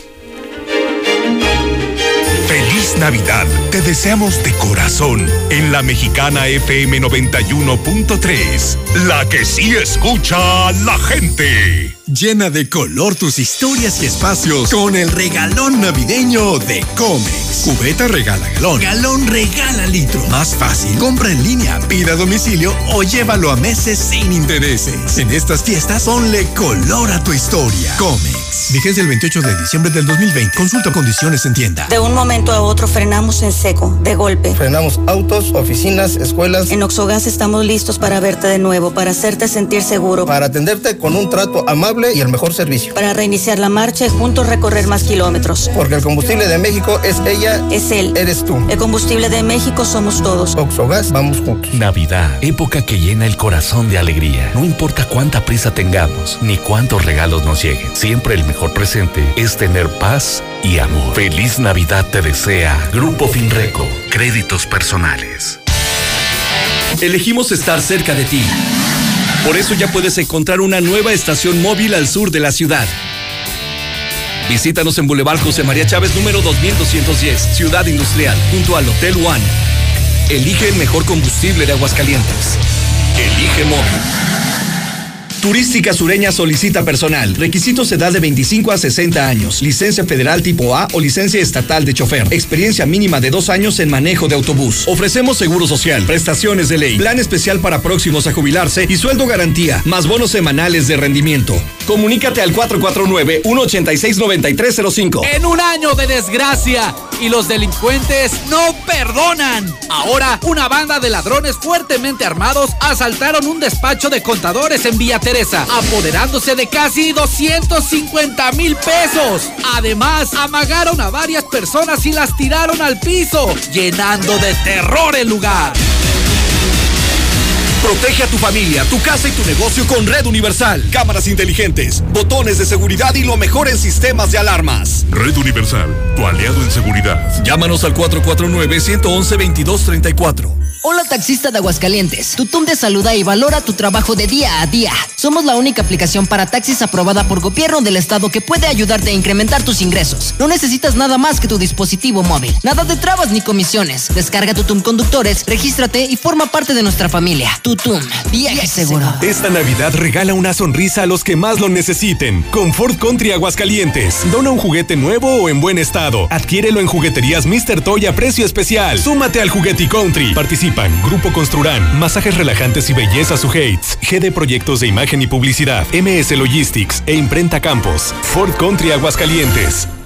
Navidad. Te deseamos de corazón en la mexicana FM 91.3. La que sí escucha a la gente. Llena de color tus historias y espacios con el regalón navideño de Comex. Cubeta regala galón. Galón regala litro. Más fácil. Compra en línea, pida a domicilio o llévalo a meses sin intereses. En estas fiestas, ponle color a tu historia. Comex. Vigencia el 28 de diciembre del 2020. Consulta condiciones en tienda. De un momento a otro frenamos en seco, de golpe. Frenamos autos, oficinas, escuelas. En Oxogas estamos listos para verte de nuevo, para hacerte sentir seguro. Para atenderte con un trato amable y el mejor servicio. Para reiniciar la marcha y juntos recorrer más kilómetros. Porque el combustible de México es ella. Es él. Eres tú. El combustible de México somos todos. Oxogas, vamos juntos. Navidad, época que llena el corazón de alegría. No importa cuánta prisa tengamos, ni cuántos regalos nos lleguen. Siempre el mejor presente es tener paz y amor. Feliz Navidad te desea Grupo Finreco. Créditos personales. Elegimos estar cerca de ti. Por eso ya puedes encontrar una nueva estación móvil al sur de la ciudad. Visítanos en Boulevard José María Chávez número 2210, Ciudad Industrial, junto al Hotel One. Elige el mejor combustible de Aguascalientes. Elige móvil. Turística Sureña solicita personal. Requisitos edad de 25 a 60 años. Licencia federal tipo A o licencia estatal de chofer. Experiencia mínima de dos años en manejo de autobús. Ofrecemos seguro social, prestaciones de ley, plan especial para próximos a jubilarse y sueldo garantía, más bonos semanales de rendimiento. Comunícate al 449-186-9305. En un año de desgracia y los delincuentes no perdonan. Ahora, una banda de ladrones fuertemente armados asaltaron un despacho de contadores en Villa Teresa, apoderándose de casi 250 mil pesos. Además, amagaron a varias personas y las tiraron al piso, llenando de terror el lugar. Protege a tu familia, tu casa y tu negocio con Red Universal. Cámaras inteligentes, botones de seguridad y lo mejor en sistemas de alarmas. Red Universal, tu aliado en seguridad. Llámanos al 449-111-2234. Hola taxista de Aguascalientes. Tutum te saluda y valora tu trabajo de día a día. Somos la única aplicación para taxis aprobada por gobierno del estado que puede ayudarte a incrementar tus ingresos. No necesitas nada más que tu dispositivo móvil. Nada de trabas ni comisiones. Descarga Tutum Conductores, regístrate y forma parte de nuestra familia. Tutum, viaje seguro. Esta Navidad regala una sonrisa a los que más lo necesiten. Con Ford Country Aguascalientes. Dona un juguete nuevo o en buen estado. Adquiérelo en jugueterías Mr. Toy a precio especial. Súmate al Juguete Country. Participa Grupo Construrán, Masajes Relajantes y Belleza Suhates, GD Proyectos de Imagen y Publicidad, MS Logistics e Imprenta Campos, Ford Country Aguascalientes.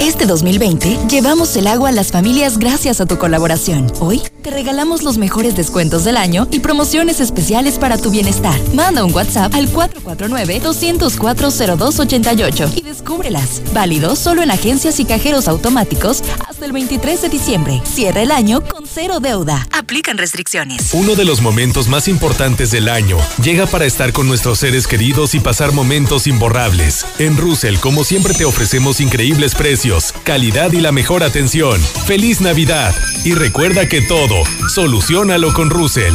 Este 2020 llevamos el agua a las familias gracias a tu colaboración. Hoy te regalamos los mejores descuentos del año y promociones especiales para tu bienestar. Manda un WhatsApp al 449-204-0288 y descúbrelas. Válido solo en agencias y cajeros automáticos hasta el 23 de diciembre. Cierra el año con cero deuda. Aplican restricciones. Uno de los momentos más importantes del año llega para estar con nuestros seres queridos y pasar momentos imborrables. En Russell, como siempre, te ofrecemos increíbles precios calidad y la mejor atención. ¡Feliz Navidad! Y recuerda que todo, solucionalo con Russell.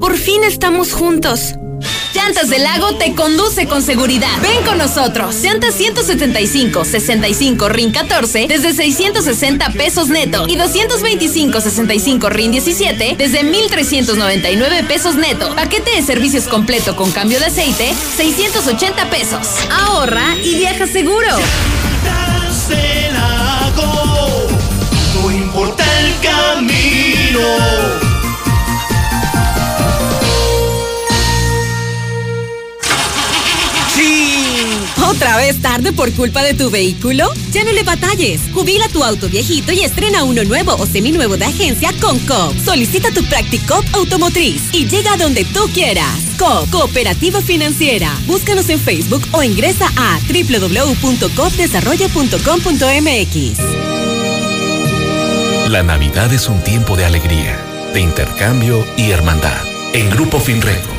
Por fin estamos juntos. Llantas del Lago te conduce con seguridad. Ven con nosotros. Llantas 175, 65 RIN 14 desde 660 pesos neto y 225, 65 RIN 17 desde 1399 pesos neto. Paquete de servicios completo con cambio de aceite 680 pesos. Ahorra y viaja seguro. Del Lago, no importa el camino. ¿Otra vez tarde por culpa de tu vehículo? Ya no le batalles. Jubila tu auto viejito y estrena uno nuevo o seminuevo de agencia con COP. Solicita tu Practicop Automotriz y llega a donde tú quieras. COP, Cooperativa Financiera. Búscanos en Facebook o ingresa a www.copdesarrollo.com.mx. La Navidad es un tiempo de alegría, de intercambio y hermandad. En Grupo Finreco,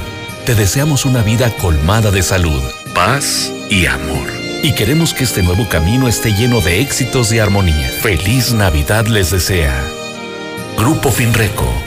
te deseamos una vida colmada de salud, paz y amor. Y queremos que este nuevo camino esté lleno de éxitos y armonía. Feliz Navidad les desea. Grupo Finreco.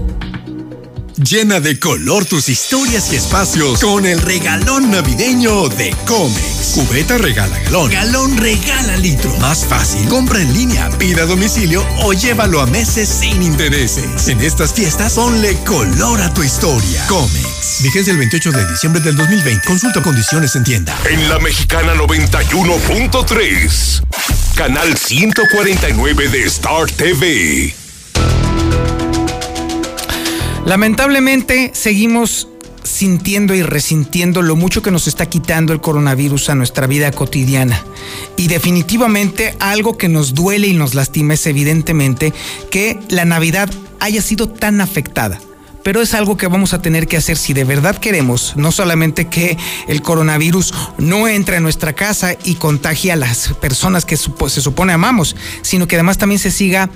Llena de color tus historias y espacios con el regalón navideño de Comex. Cubeta regala galón. Galón regala litro. Más fácil. Compra en línea, pida a domicilio o llévalo a meses sin intereses. En estas fiestas, ponle color a tu historia. Comex. Vigencia el 28 de diciembre del 2020. Consulta condiciones en tienda. En la mexicana 91.3. Canal 149 de Star TV. Lamentablemente seguimos sintiendo y resintiendo lo mucho que nos está quitando el coronavirus a nuestra vida cotidiana. Y definitivamente algo que nos duele y nos lastima es evidentemente que la Navidad haya sido tan afectada pero es algo que vamos a tener que hacer si de verdad queremos, no solamente que el coronavirus no entre a nuestra casa y contagie a las personas que se supone amamos, sino que además también se siga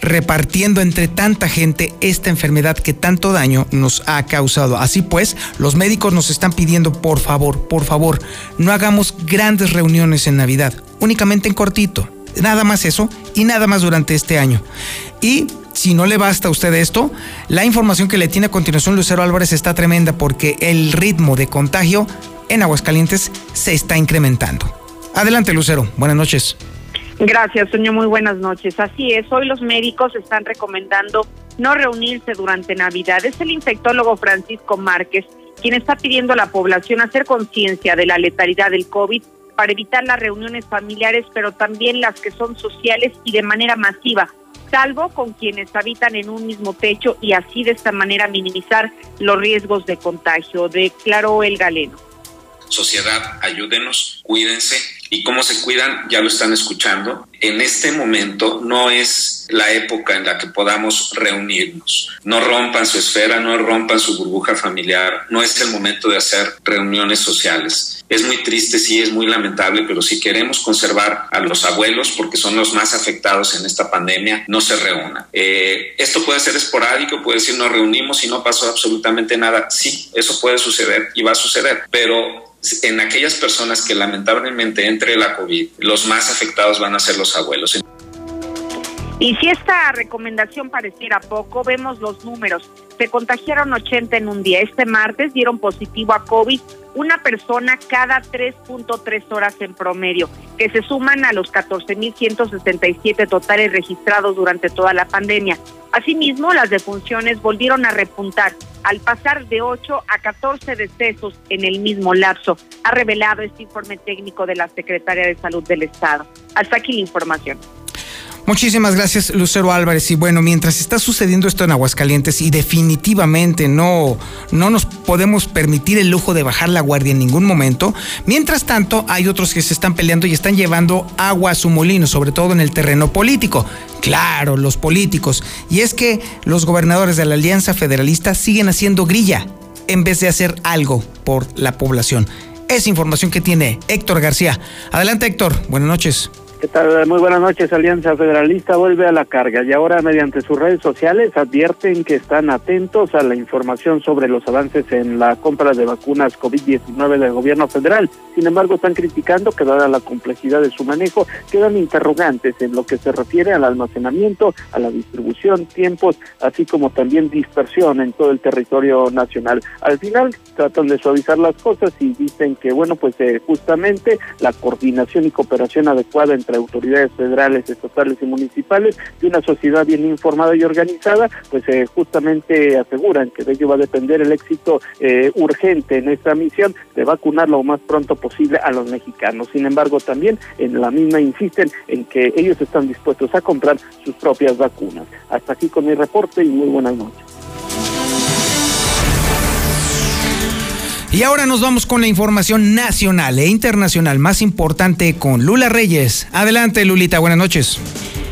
repartiendo entre tanta gente esta enfermedad que tanto daño nos ha causado. Así pues, los médicos nos están pidiendo, por favor, por favor, no hagamos grandes reuniones en Navidad, únicamente en cortito. Nada más eso y nada más durante este año. Y si no le basta a usted esto, la información que le tiene a continuación Lucero Álvarez está tremenda porque el ritmo de contagio en Aguascalientes se está incrementando. Adelante, Lucero. Buenas noches. Gracias, Toño. Muy buenas noches. Así es, hoy los médicos están recomendando no reunirse durante Navidad. Es el infectólogo Francisco Márquez quien está pidiendo a la población hacer conciencia de la letalidad del COVID para evitar las reuniones familiares, pero también las que son sociales y de manera masiva salvo con quienes habitan en un mismo techo y así de esta manera minimizar los riesgos de contagio, declaró el galeno. Sociedad, ayúdenos, cuídense. ¿Y cómo se cuidan? Ya lo están escuchando. En este momento no es la época en la que podamos reunirnos. No rompan su esfera, no rompan su burbuja familiar. No es el momento de hacer reuniones sociales. Es muy triste, sí, es muy lamentable, pero si queremos conservar a los abuelos, porque son los más afectados en esta pandemia, no se reúnan. Eh, esto puede ser esporádico, puede decir nos reunimos y no pasó absolutamente nada. Sí, eso puede suceder y va a suceder, pero en aquellas personas que lamentablemente la COVID, los más afectados van a ser los abuelos. Y si esta recomendación pareciera poco, vemos los números. Se contagiaron 80 en un día. Este martes dieron positivo a COVID una persona cada 3.3 horas en promedio, que se suman a los 14.167 totales registrados durante toda la pandemia. Asimismo, las defunciones volvieron a repuntar al pasar de 8 a 14 decesos en el mismo lapso, ha revelado este informe técnico de la Secretaría de Salud del Estado. Hasta aquí la información. Muchísimas gracias, Lucero Álvarez. Y bueno, mientras está sucediendo esto en Aguascalientes y definitivamente no, no nos podemos permitir el lujo de bajar la guardia en ningún momento, mientras tanto hay otros que se están peleando y están llevando agua a su molino, sobre todo en el terreno político. Claro, los políticos. Y es que los gobernadores de la Alianza Federalista siguen haciendo grilla en vez de hacer algo por la población. Es información que tiene Héctor García. Adelante, Héctor. Buenas noches. Muy buenas noches. Alianza Federalista vuelve a la carga y ahora mediante sus redes sociales advierten que están atentos a la información sobre los avances en la compra de vacunas COVID-19 del gobierno federal. Sin embargo, están criticando que dada la complejidad de su manejo, quedan interrogantes en lo que se refiere al almacenamiento, a la distribución, tiempos, así como también dispersión en todo el territorio nacional. Al final tratan de suavizar las cosas y dicen que, bueno, pues eh, justamente la coordinación y cooperación adecuada entre autoridades federales, estatales y municipales de una sociedad bien informada y organizada, pues eh, justamente aseguran que de ello va a depender el éxito eh, urgente en esta misión de vacunar lo más pronto posible a los mexicanos. Sin embargo, también en la misma insisten en que ellos están dispuestos a comprar sus propias vacunas. Hasta aquí con mi reporte y muy buenas noches. Y ahora nos vamos con la información nacional e internacional más importante con Lula Reyes. Adelante, Lulita, buenas noches.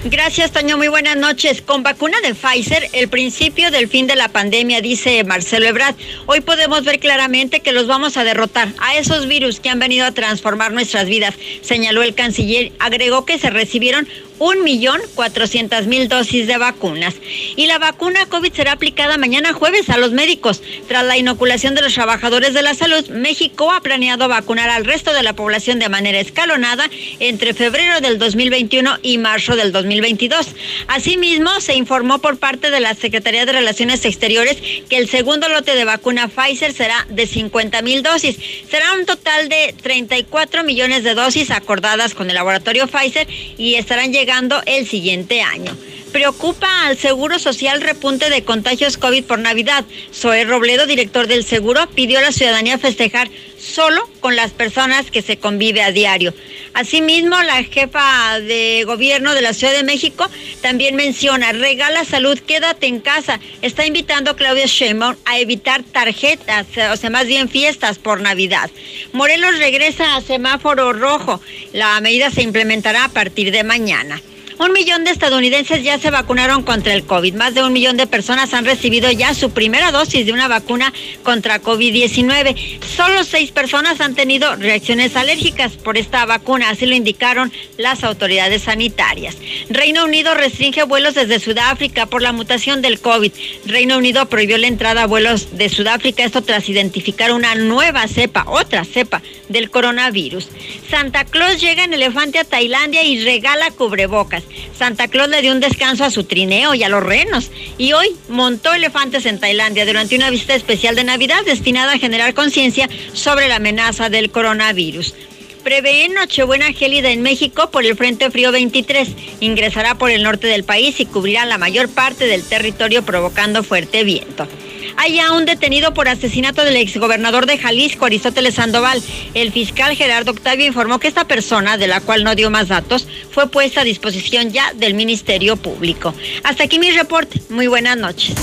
Gracias, Toño. Muy buenas noches. Con vacuna de Pfizer, el principio del fin de la pandemia, dice Marcelo Ebrard. Hoy podemos ver claramente que los vamos a derrotar a esos virus que han venido a transformar nuestras vidas, señaló el canciller. Agregó que se recibieron un millón cuatrocientas mil dosis de vacunas. Y la vacuna COVID será aplicada mañana jueves a los médicos. Tras la inoculación de los trabajadores de la salud, México ha planeado vacunar al resto de la población de manera escalonada entre febrero del 2021 y marzo del 2022. Asimismo, se informó por parte de la Secretaría de Relaciones Exteriores que el segundo lote de vacuna Pfizer será de 50 mil dosis. Será un total de 34 millones de dosis acordadas con el laboratorio Pfizer y estarán llegando el siguiente año. Preocupa al Seguro Social repunte de contagios COVID por Navidad. Zoe Robledo, director del Seguro, pidió a la ciudadanía festejar solo con las personas que se convive a diario. Asimismo, la jefa de gobierno de la Ciudad de México también menciona, regala salud, quédate en casa. Está invitando a Claudia Sheinbaum a evitar tarjetas, o sea, más bien fiestas por Navidad. Morelos regresa a semáforo rojo. La medida se implementará a partir de mañana. Un millón de estadounidenses ya se vacunaron contra el COVID. Más de un millón de personas han recibido ya su primera dosis de una vacuna contra COVID-19. Solo seis personas han tenido reacciones alérgicas por esta vacuna, así lo indicaron las autoridades sanitarias. Reino Unido restringe vuelos desde Sudáfrica por la mutación del COVID. Reino Unido prohibió la entrada a vuelos de Sudáfrica, esto tras identificar una nueva cepa, otra cepa del coronavirus. Santa Claus llega en elefante a Tailandia y regala cubrebocas. Santa Claus le dio un descanso a su trineo y a los renos. Y hoy montó elefantes en Tailandia durante una visita especial de Navidad destinada a generar conciencia sobre la amenaza del coronavirus. Prevé Nochebuena gélida en México por el Frente Frío 23. Ingresará por el norte del país y cubrirá la mayor parte del territorio provocando fuerte viento. Hay ya un detenido por asesinato del exgobernador de Jalisco, Aristóteles Sandoval. El fiscal Gerardo Octavio informó que esta persona, de la cual no dio más datos, fue puesta a disposición ya del Ministerio Público. Hasta aquí mi reporte. Muy buenas noches.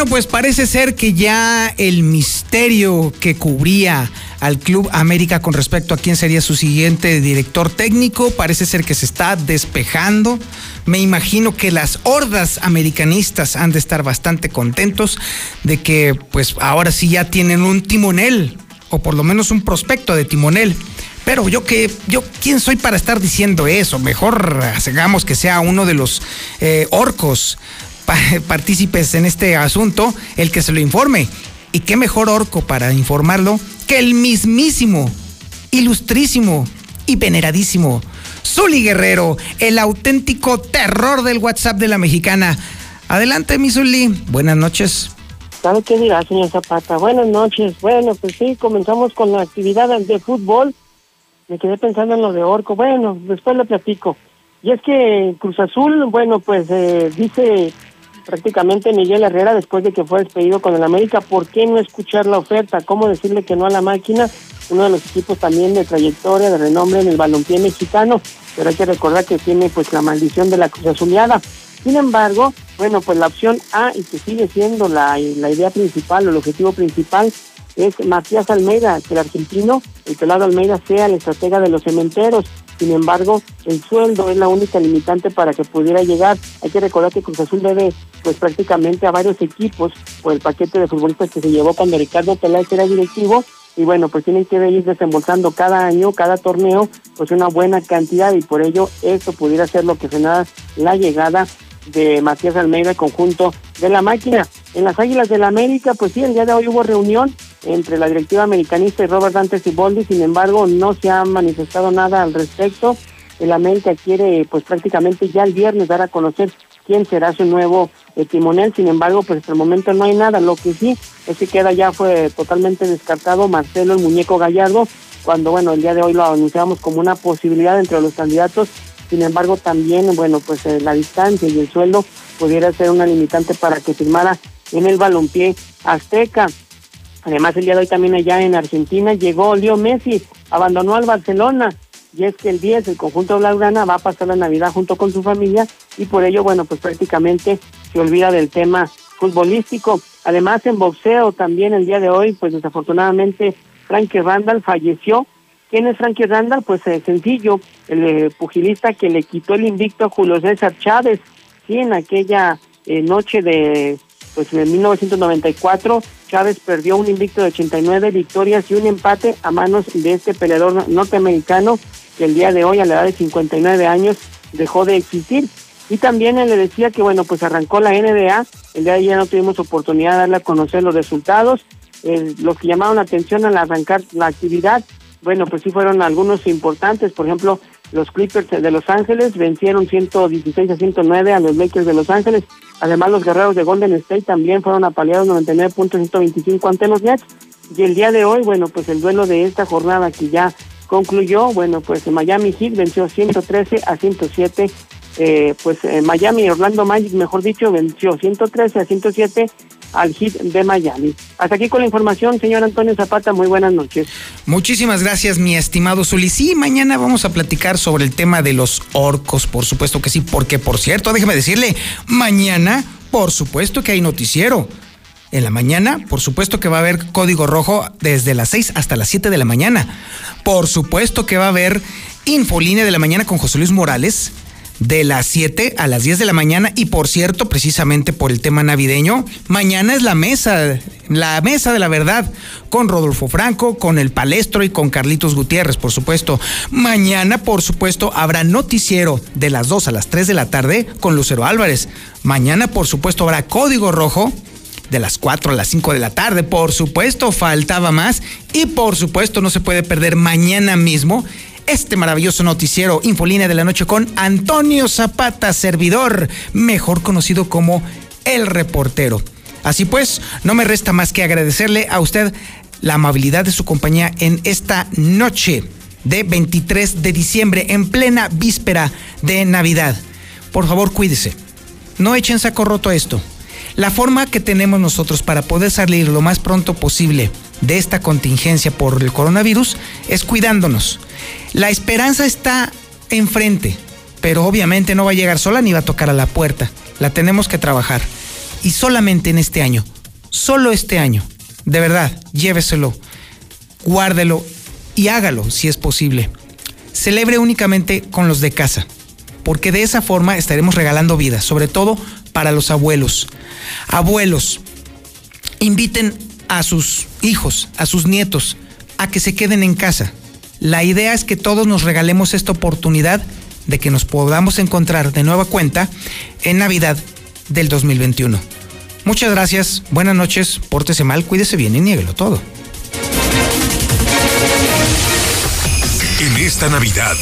Bueno, pues parece ser que ya el misterio que cubría al Club América con respecto a quién sería su siguiente director técnico parece ser que se está despejando. Me imagino que las hordas americanistas han de estar bastante contentos de que pues ahora sí ya tienen un timonel o por lo menos un prospecto de timonel. Pero yo que, yo, ¿quién soy para estar diciendo eso? Mejor hagamos que sea uno de los eh, orcos partícipes en este asunto el que se lo informe. Y qué mejor orco para informarlo que el mismísimo, ilustrísimo y veneradísimo Zuli Guerrero, el auténtico terror del WhatsApp de la mexicana. Adelante, mi Zuli. Buenas noches. ¿Sabe qué dirá, señor Zapata? Buenas noches. Bueno, pues sí, comenzamos con la actividad de fútbol. Me quedé pensando en lo de Orco. Bueno, después le platico. Y es que Cruz Azul, bueno, pues eh, dice prácticamente Miguel Herrera después de que fue despedido con el América. ¿Por qué no escuchar la oferta? ¿Cómo decirle que no a la máquina? Uno de los equipos también de trayectoria, de renombre en el balompié mexicano, pero hay que recordar que tiene pues la maldición de la Cruz Azuleada. Sin embargo, bueno, pues la opción A y que sigue siendo la, la idea principal o el objetivo principal es Matías Almeida, que el argentino, el pelado Almeida, sea el estratega de los cementeros. Sin embargo, el sueldo es la única limitante para que pudiera llegar. Hay que recordar que Cruz Azul debe, pues prácticamente a varios equipos por el paquete de futbolistas que se llevó cuando Ricardo Peláez era directivo. Y bueno, pues tienen que ir desembolsando cada año, cada torneo, pues una buena cantidad y por ello esto pudiera ser lo que frenara la llegada de Matías Almeida, conjunto de la máquina. En las Águilas del la América, pues sí, el día de hoy hubo reunión entre la directiva americanista y Robert Dante Siboldi, sin embargo, no se ha manifestado nada al respecto. El América quiere, pues prácticamente ya el viernes dar a conocer quién será su nuevo eh, timonel, sin embargo, pues hasta el momento no hay nada. Lo que sí es que queda ya fue totalmente descartado Marcelo el Muñeco Gallardo, cuando, bueno, el día de hoy lo anunciamos como una posibilidad entre los candidatos sin embargo, también, bueno, pues eh, la distancia y el sueldo pudiera ser una limitante para que firmara en el balompié azteca. Además, el día de hoy también allá en Argentina llegó Leo Messi, abandonó al Barcelona. Y es que el 10, el conjunto blaugrana va a pasar la Navidad junto con su familia y por ello, bueno, pues prácticamente se olvida del tema futbolístico. Además, en boxeo también el día de hoy, pues desafortunadamente Frankie Randall falleció ¿Quién es Frankie Randall? Pues es sencillo, el eh, pugilista que le quitó el invicto a Julio César Chávez, sí, en aquella eh, noche de pues en 1994 Chávez perdió un invicto de 89 victorias y un empate a manos de este peleador norteamericano que el día de hoy a la edad de 59 años dejó de existir. Y también él le decía que bueno, pues arrancó la NBA, el día de ayer no tuvimos oportunidad de darle a conocer los resultados, eh, lo que llamaron la atención al arrancar la actividad bueno, pues sí fueron algunos importantes, por ejemplo, los Clippers de Los Ángeles vencieron 116 a 109 a los Lakers de Los Ángeles. Además, los guerreros de Golden State también fueron apaleados 99 puntos 125 ante los Nets. Y el día de hoy, bueno, pues el duelo de esta jornada que ya concluyó, bueno, pues Miami Heat venció 113 a 107 eh, pues eh, Miami, Orlando Magic, mejor dicho, venció 113 a 107 al hit de Miami. Hasta aquí con la información, señor Antonio Zapata, muy buenas noches. Muchísimas gracias, mi estimado Zuli. Sí, mañana vamos a platicar sobre el tema de los orcos, por supuesto que sí, porque por cierto, déjeme decirle, mañana, por supuesto que hay noticiero. En la mañana, por supuesto que va a haber código rojo desde las 6 hasta las 7 de la mañana. Por supuesto que va a haber infolínea de la mañana con José Luis Morales de las 7 a las 10 de la mañana y por cierto, precisamente por el tema navideño, mañana es la mesa, la mesa de la verdad con Rodolfo Franco, con el Palestro y con Carlitos Gutiérrez, por supuesto. Mañana, por supuesto, habrá noticiero de las 2 a las 3 de la tarde con Lucero Álvarez. Mañana, por supuesto, habrá Código Rojo de las 4 a las 5 de la tarde. Por supuesto, faltaba más. Y por supuesto, no se puede perder mañana mismo este maravilloso noticiero Infolínea de la Noche con Antonio Zapata, servidor, mejor conocido como El Reportero. Así pues, no me resta más que agradecerle a usted la amabilidad de su compañía en esta noche de 23 de diciembre, en plena víspera de Navidad. Por favor, cuídese no echen saco roto esto. La forma que tenemos nosotros para poder salir lo más pronto posible de esta contingencia por el coronavirus es cuidándonos. La esperanza está enfrente, pero obviamente no va a llegar sola ni va a tocar a la puerta. La tenemos que trabajar. Y solamente en este año, solo este año, de verdad, lléveselo, guárdelo y hágalo si es posible. Celebre únicamente con los de casa, porque de esa forma estaremos regalando vida, sobre todo para los abuelos. Abuelos, inviten a sus hijos, a sus nietos, a que se queden en casa. La idea es que todos nos regalemos esta oportunidad de que nos podamos encontrar de nueva cuenta en Navidad del 2021. Muchas gracias, buenas noches, pórtese mal, cuídese bien y niéguelo todo. En esta Navidad,